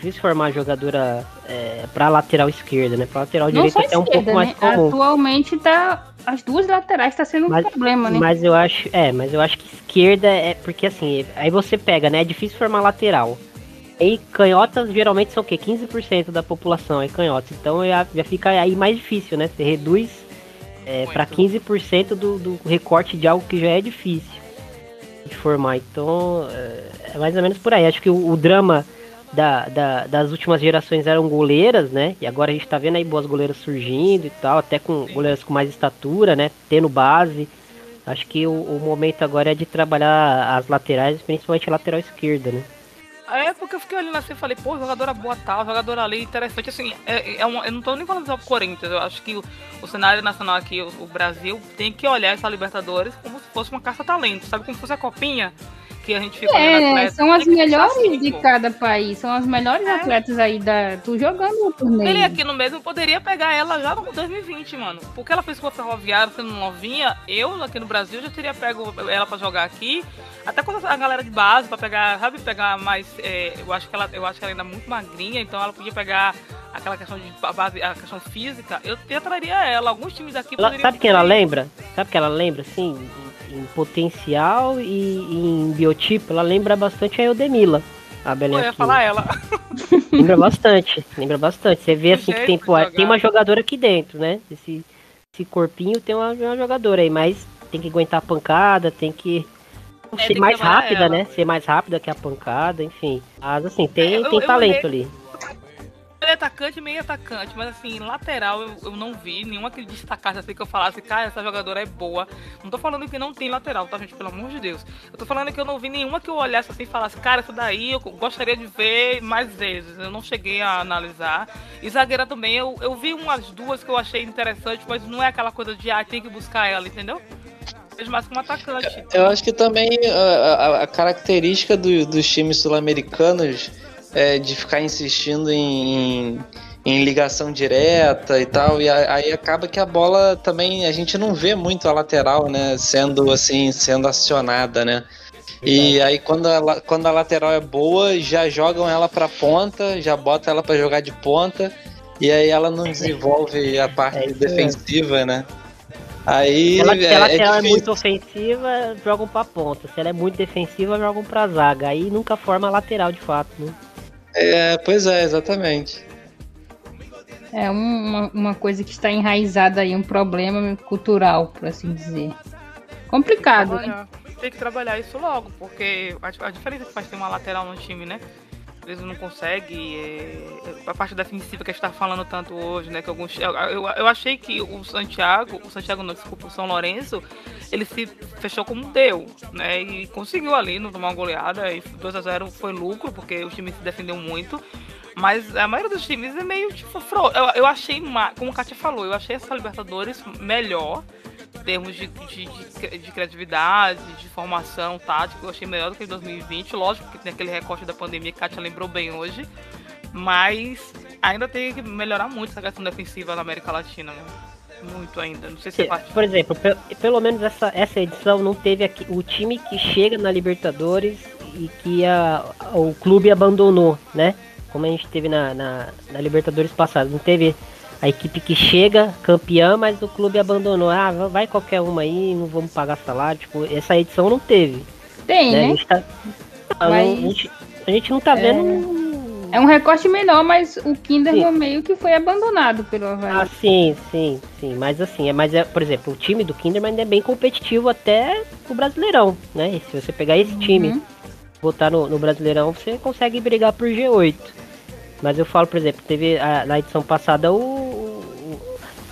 Speaker 3: Difícil formar jogadora é, pra lateral esquerda, né? Pra lateral direita é um pouco né? mais comum.
Speaker 1: Atualmente tá. As duas laterais tá sendo mas, um problema, né?
Speaker 3: Mas eu acho. É, mas eu acho que esquerda é. Porque assim, aí você pega, né? É difícil formar lateral. E canhotas geralmente são o quê? 15% da população é canhotas. Então já, já fica aí mais difícil, né? Você reduz é, para 15% do, do recorte de algo que já é difícil de formar. Então é, é mais ou menos por aí. Acho que o, o drama da, da, das últimas gerações eram goleiras, né? E agora a gente tá vendo aí boas goleiras surgindo e tal, até com goleiras com mais estatura, né? Tendo base. Acho que o, o, momento agora é de trabalhar as laterais, principalmente a lateral esquerda, né?
Speaker 2: É porque eu fiquei olhando assim e falei, pô, jogadora boa tal, jogadora ali, interessante. Assim, é, é uma, eu não tô nem falando só pro Corinthians, eu acho que o, o cenário nacional aqui, o, o, Brasil, tem que olhar essa Libertadores como se fosse uma caça-talento, sabe? Como se fosse a copinha que a gente fica
Speaker 1: é, atleta, são as melhores assim, de pô. cada país, são as melhores é. atletas aí da. Tu jogando o torneio.
Speaker 2: Ele aqui no mesmo poderia pegar ela já no 2020, mano. Porque ela fez com a Ferroviária sendo novinha, eu aqui no Brasil já teria pego ela pra jogar aqui. Até quando a galera de base, pra pegar, sabe, pegar mais. É, eu, acho que ela, eu acho que ela ainda é muito magrinha, então ela podia pegar aquela questão de base, a questão física, eu traria ela. Alguns times daqui
Speaker 3: ela, Sabe quem ela lembra? Sabe que ela lembra, assim? em potencial e em biotipo, ela lembra bastante a Eudemila. A Belém
Speaker 2: Eu ia falar ela. [laughs]
Speaker 3: Lembra bastante, lembra bastante. Você vê assim que tem, pô, tem uma jogadora aqui dentro, né? Esse, esse corpinho tem uma, uma jogadora aí, mas tem que aguentar a pancada, tem que é, ser mais rápida, ela. né? Ser mais rápida que a pancada, enfim. Mas assim, tem, é, eu, tem eu, talento eu, ali
Speaker 2: é atacante meio atacante, mas assim, lateral eu, eu não vi nenhuma que destacasse assim que eu falasse, cara, essa jogadora é boa. Não tô falando que não tem lateral, tá, gente? Pelo amor de Deus. Eu tô falando que eu não vi nenhuma que eu olhasse assim e falasse, cara, essa daí eu gostaria de ver mais vezes. Eu não cheguei a analisar. E zagueira também, eu, eu vi umas duas que eu achei interessante, mas não é aquela coisa de, ah, tem que buscar ela, entendeu? mais como atacante.
Speaker 4: Eu acho que também a, a, a característica do, dos times sul-americanos é de ficar insistindo em, em, em, ligação direta e tal, e aí acaba que a bola também a gente não vê muito a lateral, né, sendo assim, sendo acionada, né? E aí quando a, quando a lateral é boa, já jogam ela para ponta, já bota ela para jogar de ponta, e aí ela não desenvolve a parte é defensiva, né? Aí
Speaker 3: ela, é, ela, é, ela é muito ofensiva, jogam pra ponta. Se ela é muito defensiva, jogam pra zaga. Aí nunca forma lateral de fato, né?
Speaker 4: É, pois é, exatamente.
Speaker 1: É uma, uma coisa que está enraizada aí, um problema cultural, por assim dizer. Complicado, né?
Speaker 2: Tem que trabalhar isso logo, porque a, a diferença que faz ter uma lateral no time, né? Vezes não consegue. É, a parte defensiva que a gente tá falando tanto hoje, né? Que alguns, eu, eu, achei que o Santiago, o Santiago não, desculpa, o São Lourenço, ele se fechou como deu, né? E conseguiu ali não tomar uma goleada. E 2 a 0 foi lucro, porque o time se defendeu muito. Mas a maioria dos times é meio tipo. Eu, eu achei, como a Katia falou, eu achei essa Libertadores melhor termos de, de, de, de, criatividade, de formação tática, eu achei melhor do que em 2020. Lógico que tem aquele recorte da pandemia que a Katia lembrou bem hoje, mas ainda tem que melhorar muito essa questão defensiva na América Latina. Né? Muito ainda. Não sei se é parte...
Speaker 3: Por exemplo, pelo menos essa, essa edição não teve aqui, o time que chega na Libertadores e que a, o clube abandonou, né? Como a gente teve na, na, na Libertadores passada. Não teve a equipe que chega campeã, mas o clube abandonou. Ah, vai qualquer uma aí, não vamos pagar salário. Tipo, essa edição não teve.
Speaker 1: Tem, né? né?
Speaker 3: A, gente tá, mas... a, gente, a, gente, não tá é... vendo.
Speaker 1: É um recorte menor, mas o Kinderman meio que foi abandonado pelo Havaí.
Speaker 3: Ah, sim, sim, sim. Mas assim, é, mas é, por exemplo, o time do Kinderman é bem competitivo até o Brasileirão, né? E se você pegar esse uhum. time, botar no, no Brasileirão, você consegue brigar por G8. Mas eu falo, por exemplo, teve a, na edição passada o,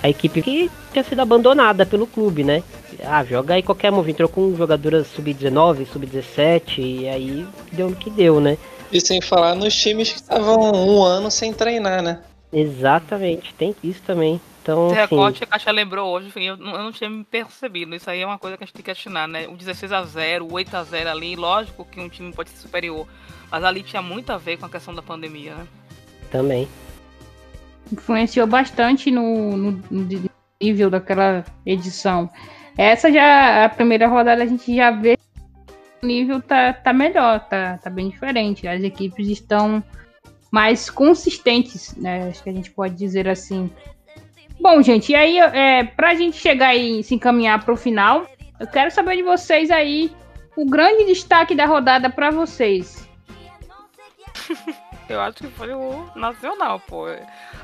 Speaker 3: a equipe que tinha sido abandonada pelo clube, né? Ah, joga aí qualquer momento. Entrou com jogadoras sub-19, sub-17 e aí deu no que deu, né?
Speaker 4: E sem falar nos times que estavam um ano sem treinar, né?
Speaker 3: Exatamente, tem isso também. Então,
Speaker 2: Esse recorte que a Caixa lembrou hoje, eu não, eu não tinha me percebido. Isso aí é uma coisa que a gente tem que questionar, né? O 16 a 0 o 8 a 0 ali, lógico que um time pode ser superior. Mas ali tinha muito a ver com a questão da pandemia, né?
Speaker 3: Também.
Speaker 1: Influenciou bastante no, no, no nível daquela edição. Essa já, a primeira rodada, a gente já vê o nível tá, tá melhor, tá, tá bem diferente. As equipes estão mais consistentes, né? Acho que a gente pode dizer assim. Bom, gente, e aí, é, pra gente chegar e se encaminhar pro final, eu quero saber de vocês aí o grande destaque da rodada para vocês. [laughs]
Speaker 2: Eu acho que foi o Nacional, pô.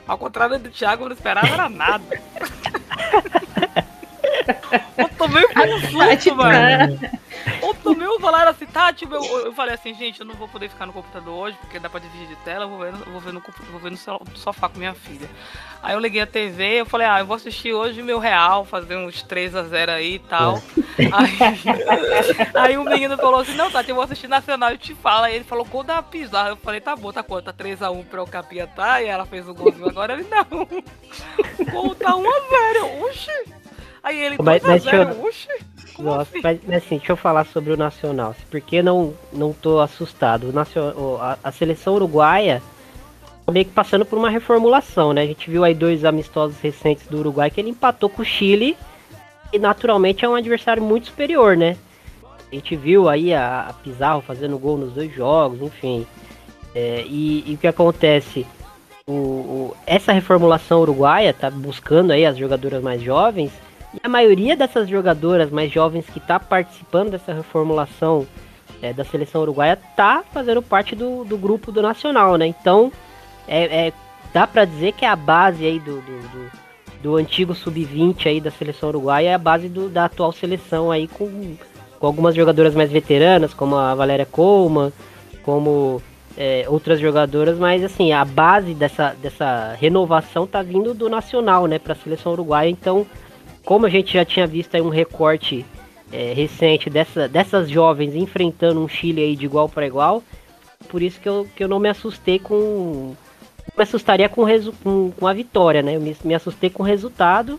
Speaker 2: Ao contrário do Thiago, eu não esperava era nada. [laughs] eu tomei um [laughs] susto, mano. Eu tomei um falaram assim, tá, tipo, eu, eu falei assim, gente, eu não vou poder ficar no computador hoje, porque dá pra dividir de tela, eu vou ver, vou ver, no, vou ver no sofá com minha filha. Aí eu liguei a TV, eu falei, ah, eu vou assistir hoje meu Real, fazer uns 3 a 0 aí e tal. É. Aí, [laughs] aí, o menino falou assim, não, Tati, eu vou assistir Nacional e te fala. Aí ele falou, gol da Pizarra. Eu falei, tá bom, tá quanto? Tá 3x1 pra o Capia, tá? E ela fez o golzinho agora, ele não. [laughs] Gol tá 1x0, oxi. Aí ele, 2x0, oxi.
Speaker 3: Nossa, assim? mas, mas, assim, deixa eu falar sobre o Nacional. Porque não, não tô assustado. O Nacional, a, a seleção uruguaia meio que passando por uma reformulação, né? A gente viu aí dois amistosos recentes do Uruguai que ele empatou com o Chile e naturalmente é um adversário muito superior, né? A gente viu aí a, a Pizarro fazendo gol nos dois jogos, enfim. É, e, e, o que acontece? O, o, essa reformulação uruguaia tá buscando aí as jogadoras mais jovens e a maioria dessas jogadoras mais jovens que tá participando dessa reformulação é, da seleção uruguaia tá fazendo parte do, do grupo do Nacional, né? Então é, é dá para dizer que é a base aí do, do, do, do antigo sub-20 aí da seleção uruguaia é a base do, da atual seleção aí com, com algumas jogadoras mais veteranas, como a Valéria Coleman, como é, outras jogadoras, mas assim, a base dessa, dessa renovação tá vindo do Nacional, né, para a seleção uruguaia. Então, como a gente já tinha visto aí um recorte é, recente dessa, dessas jovens enfrentando um Chile aí de igual para igual, por isso que eu, que eu não me assustei com me assustaria com, com, com, a vitória, né? Eu me, me assustei com o resultado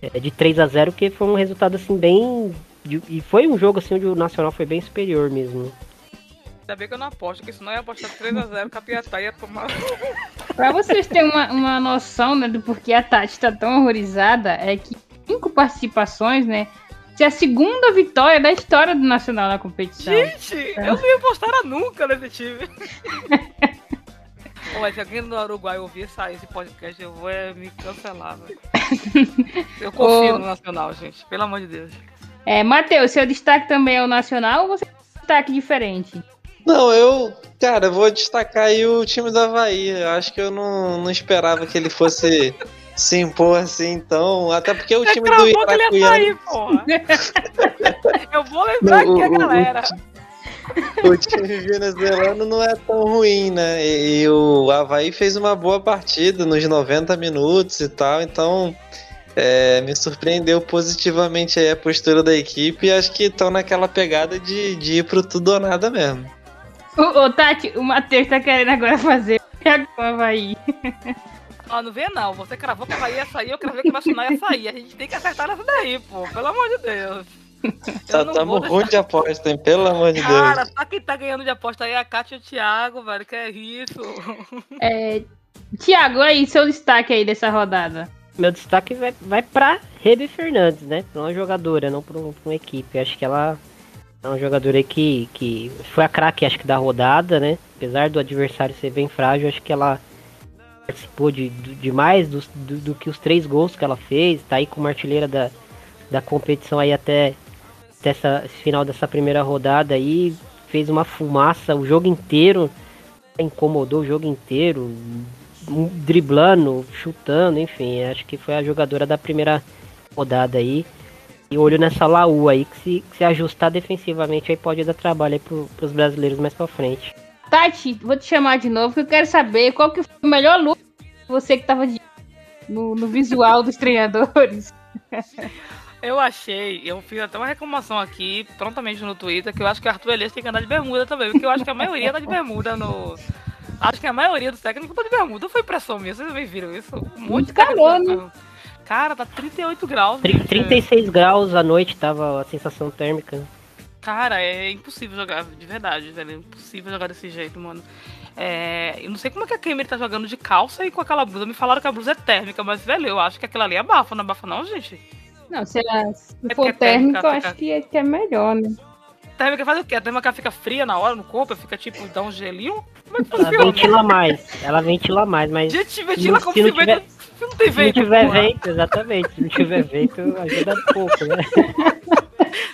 Speaker 3: é, de 3 a 0 que foi um resultado assim bem de- e foi um jogo assim onde o Nacional foi bem superior mesmo.
Speaker 2: Ainda bem que eu não aposto, porque senão eu ia apostar 3x0, Capiatá ia tomar.
Speaker 1: Pra vocês terem uma, uma noção né, do porquê a Tati tá tão horrorizada, é que cinco participações, né? Isso é a segunda vitória da história do Nacional na competição.
Speaker 2: Gente, eu não ia apostar nunca nesse time. [laughs] Pô, Mas se alguém do Uruguai ouvir sair esse podcast, eu vou é, me cancelar, velho. [laughs] Eu confio
Speaker 1: Ô.
Speaker 2: no Nacional, gente. Pelo amor de Deus.
Speaker 1: É, Matheus, seu destaque também é o Nacional ou você tem um destaque diferente?
Speaker 4: Não, eu, cara, eu vou destacar aí o time do Havaí. Eu acho que eu não, não esperava que ele fosse se impor assim, então. Até porque o
Speaker 2: Você
Speaker 4: time do
Speaker 2: que porra. [laughs] Eu vou lembrar
Speaker 4: Não,
Speaker 2: aqui a
Speaker 4: o- o-
Speaker 2: galera. [laughs]
Speaker 4: O time venezuelano não é tão ruim, né? E, e o Havaí fez uma boa partida nos 90 minutos e tal, então é, me surpreendeu positivamente aí a postura da equipe e acho que estão naquela pegada de, de ir pro tudo ou nada mesmo.
Speaker 1: Ô, ô, Tati, o Matheus tá querendo agora fazer o Havaí. [laughs]
Speaker 2: Ah, não vê não. Você cravou que a Bahia ia sair, eu cravei que o Nacional ia sair. A gente tem que acertar nessa daí, pô. Pelo amor de Deus.
Speaker 4: Tá, tamo
Speaker 2: vou
Speaker 4: ruim
Speaker 2: deixar-
Speaker 4: de aposta, hein? Pelo amor de
Speaker 2: Cara,
Speaker 4: Deus.
Speaker 2: só quem tá ganhando de aposta aí é a Kátia e o Thiago, velho. Que é isso?
Speaker 1: É, Tiago, aí, seu destaque aí dessa rodada.
Speaker 3: Meu destaque vai, vai pra Rebe Fernandes, né? Pra uma jogadora, não pra, um- pra uma equipe. Acho que ela é uma jogadora que, que foi a craque, acho que da rodada, né? Apesar do adversário ser bem frágil, acho que ela participou de, de, mais dos- do, do que os três gols que ela fez. Tá aí como artilheira da, da competição aí até, até essa, final dessa primeira rodada aí. Fez uma fumaça o jogo inteiro. Incomodou o jogo inteiro um- driblando, chutando, enfim, acho que foi a jogadora da primeira rodada aí. E olho nessa Laú aí, que se, que se ajustar defensivamente aí pode dar trabalho aí pro, pros brasileiros mais pra frente.
Speaker 1: Tati, vou te chamar de novo, que eu quero saber qual que foi o melhor look você que tava de- no, no visual dos treinadores. [laughs]
Speaker 2: Eu achei, eu fiz até uma reclamação aqui, prontamente no Twitter, que eu acho que o Arthur Elias tem que andar de bermuda também, porque eu acho que a maioria anda de bermuda no. Acho que a maioria dos técnicos tá de bermuda. Foi impressão minha, vocês também viram isso? Um monte de técnico
Speaker 1: calor, né?
Speaker 2: Cara, tá 38 graus.
Speaker 3: Tri-
Speaker 2: gente.
Speaker 3: 36 graus à noite tava a sensação térmica.
Speaker 2: Cara, é impossível jogar, de verdade, velho. É impossível jogar desse jeito, mano. É, eu não sei como é que a Cameron tá jogando de calça e com aquela blusa. Me falaram que a blusa é térmica, mas, velho, eu acho que aquilo ali abafa, não abafa não, gente?
Speaker 1: Não, se, ela, se
Speaker 2: É
Speaker 1: for
Speaker 2: porque
Speaker 1: térmico, eu
Speaker 2: fica-
Speaker 1: acho que é, que é melhor, né?
Speaker 2: Térmica faz o quê? A térmica fica fria na hora no corpo, fica tipo, dá um gelinho? Como é que
Speaker 3: Ela
Speaker 2: funciona?
Speaker 3: ventila mais, ela ventila mais, mas
Speaker 2: Gente, ventila
Speaker 3: Se
Speaker 2: como
Speaker 3: não
Speaker 2: se
Speaker 3: tiver-
Speaker 2: vento. Se não tem
Speaker 3: se não
Speaker 2: vento.
Speaker 3: tiver
Speaker 2: porra.
Speaker 3: vento, exatamente, se não tiver vento ajuda pouco, né? [laughs]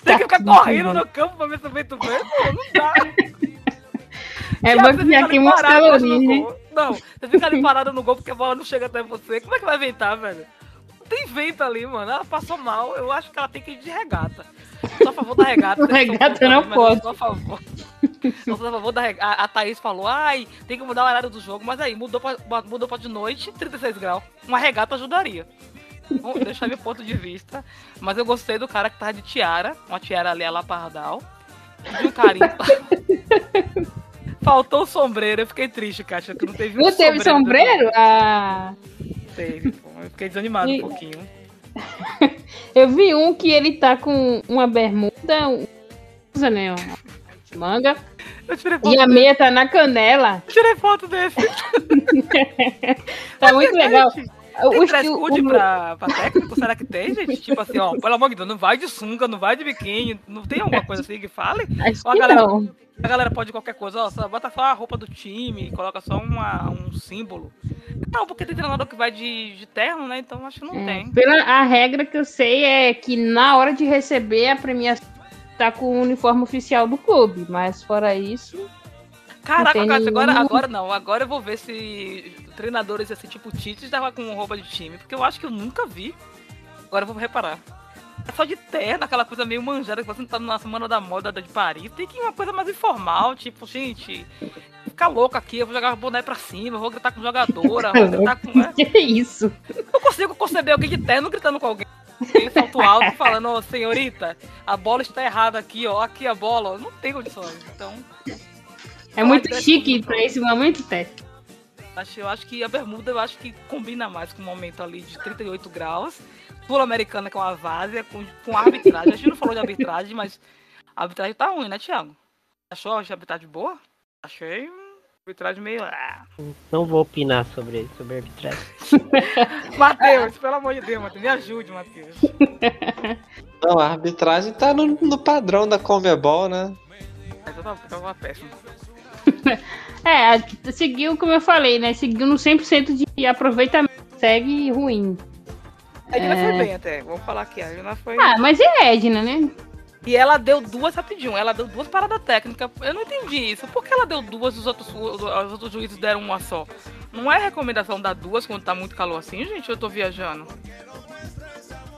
Speaker 2: Tem que ficar correndo no campo pra ver se o vento vem. Pô, não dá.
Speaker 1: É bom que
Speaker 2: do
Speaker 1: calorias, né?
Speaker 2: gol. Não, você fica ali parado no gol porque a bola não chega até você. Como é que vai ventar, velho? Não tem vento ali, mano. Ela passou mal. Eu acho que ela tem que ir de regata. Sou a favor da regata. são
Speaker 1: Regata não
Speaker 2: eu
Speaker 1: pode.
Speaker 2: Sou a favor. Eu sou a favor da regata. A, a Thaís falou, ai, tem que mudar o horário do jogo. Mas aí, mudou pra, mudou pra de noite, 36 graus. Uma regata ajudaria. Vou deixar meu ponto de vista. Mas eu gostei do cara que tava de tiara. Uma tiara ali, a La Pardal. De um carinho. [laughs] Faltou o sombreiro. Eu fiquei triste, Kátia, que não teve um
Speaker 1: Não teve sombreiro? Ah,
Speaker 2: teve, pô. Eu fiquei desanimado
Speaker 1: E-
Speaker 2: um pouquinho. [laughs]
Speaker 1: eu vi um que ele tá com uma bermuda, um- usa, né? Manga.
Speaker 2: Eu tirei foto,
Speaker 1: E a meia tá na canela.
Speaker 2: Eu tirei foto desse. [laughs]
Speaker 1: Tá muito legal.
Speaker 2: Tem
Speaker 1: O,
Speaker 2: dress code
Speaker 1: o-
Speaker 2: pra, pra técnico? Será que tem, gente? Tipo assim, ó, pelo amor de Deus, não vai de sunga, não vai de biquíni. Não tem alguma coisa assim que fale?
Speaker 1: Acho
Speaker 2: Ó, a
Speaker 1: que
Speaker 2: galera-
Speaker 1: não.
Speaker 2: A galera pode qualquer coisa, ó, só bota só a roupa do time, coloca só uma, um símbolo. Não, porque tem treinador que vai de, de terno, né? Então acho que não
Speaker 1: É,
Speaker 2: tem.
Speaker 1: pela a regra que eu sei é que na hora de receber a premiação tá com o uniforme oficial do clube, mas fora isso,
Speaker 2: Caraca, agora, agora não. Agora eu vou ver se treinadores assim, tipo Tite, estavam com roupa de time. Porque eu acho que eu nunca vi. Agora eu vou reparar. É só de terno, aquela coisa meio manjada que você não tá na semana da moda de Paris. Tem que ir uma coisa mais informal, tipo, gente, ficar louco aqui, eu vou jogar o boné pra cima, eu vou gritar com jogadora, vou gritar com. [laughs]
Speaker 1: que isso?
Speaker 2: Eu consigo conceber alguém de terno gritando com alguém. Tem salto alto falando, ô senhorita, a bola está errada aqui, ó. Aqui a bola, ó. Não tem condições. Então.
Speaker 1: É muito chique pra esse momento, Té.
Speaker 2: Acho, eu acho que a bermuda eu acho que combina mais com o momento ali de 38 graus. Sul-americana com a várzea, com, com a arbitragem. A gente não falou de arbitragem, mas a arbitragem tá ruim, né, Thiago? Achou a arbitragem boa? Achei arbitragem meio. Ah.
Speaker 3: Não vou opinar sobre, sobre a arbitragem. [laughs]
Speaker 2: Matheus, pelo amor de Deus, Matheus, me ajude, Matheus. [laughs]
Speaker 4: Não, a arbitragem tá no, no padrão da Comebol, né?
Speaker 2: Mas eu tava, tava péssima. [laughs]
Speaker 1: É, seguiu como eu falei, né? Seguiu no 100% de aproveitamento. Segue ruim.
Speaker 2: A Edna é... foi bem até, vamos falar aqui. A Edna foi.
Speaker 1: Ah, mas é a Edna, né?
Speaker 2: E ela deu duas rapidinho, ela deu duas paradas técnicas. Eu não entendi isso. Por que ela deu duas e os outros, os outros juízes deram uma só? Não é recomendação dar duas quando tá muito calor assim, gente? Eu tô viajando.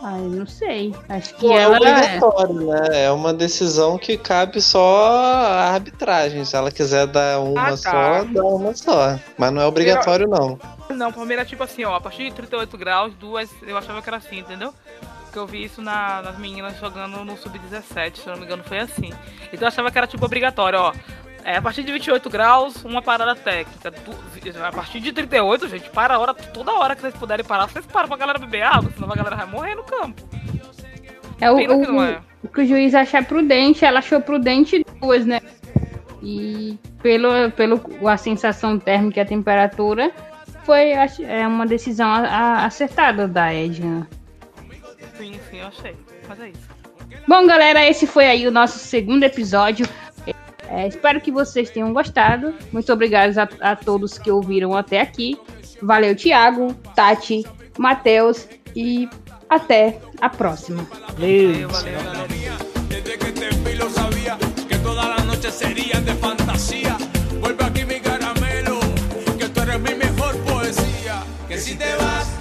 Speaker 1: Ai, não sei. Acho que
Speaker 4: Pô,
Speaker 1: ela.
Speaker 4: É obrigatório, né? É uma decisão que cabe só a arbitragem. Se ela quiser dar uma ah, tá. só, dá uma só. Mas não é obrigatório, não.
Speaker 2: Não, Palmeiras, tipo assim, ó, a partir de 38 graus, duas, eu achava que era assim, entendeu? Porque eu vi isso na, nas meninas jogando no Sub-17, se eu não me engano, foi assim. Então eu achava que era tipo obrigatório, ó. É, a partir de 28 graus, uma parada técnica. A partir de 38, gente, para a hora, toda hora que vocês puderem parar, vocês param pra galera beber água, senão a galera vai morrer no campo.
Speaker 1: É o, que o, é. o que o juiz achar prudente, ela achou prudente duas, né? E pelo, pelo a sensação térmica e a temperatura, foi é uma decisão a, a, acertada da Edna.
Speaker 2: Sim, sim, eu achei. Mas é isso.
Speaker 1: Bom, galera, esse foi aí o nosso segundo episódio. É, espero que vocês tenham gostado. Muito obrigado a, a todos que ouviram até aqui. Valeu, Thiago, Tati, Matheus e até a próxima.
Speaker 2: Valeu, valeu,
Speaker 5: Que si te vas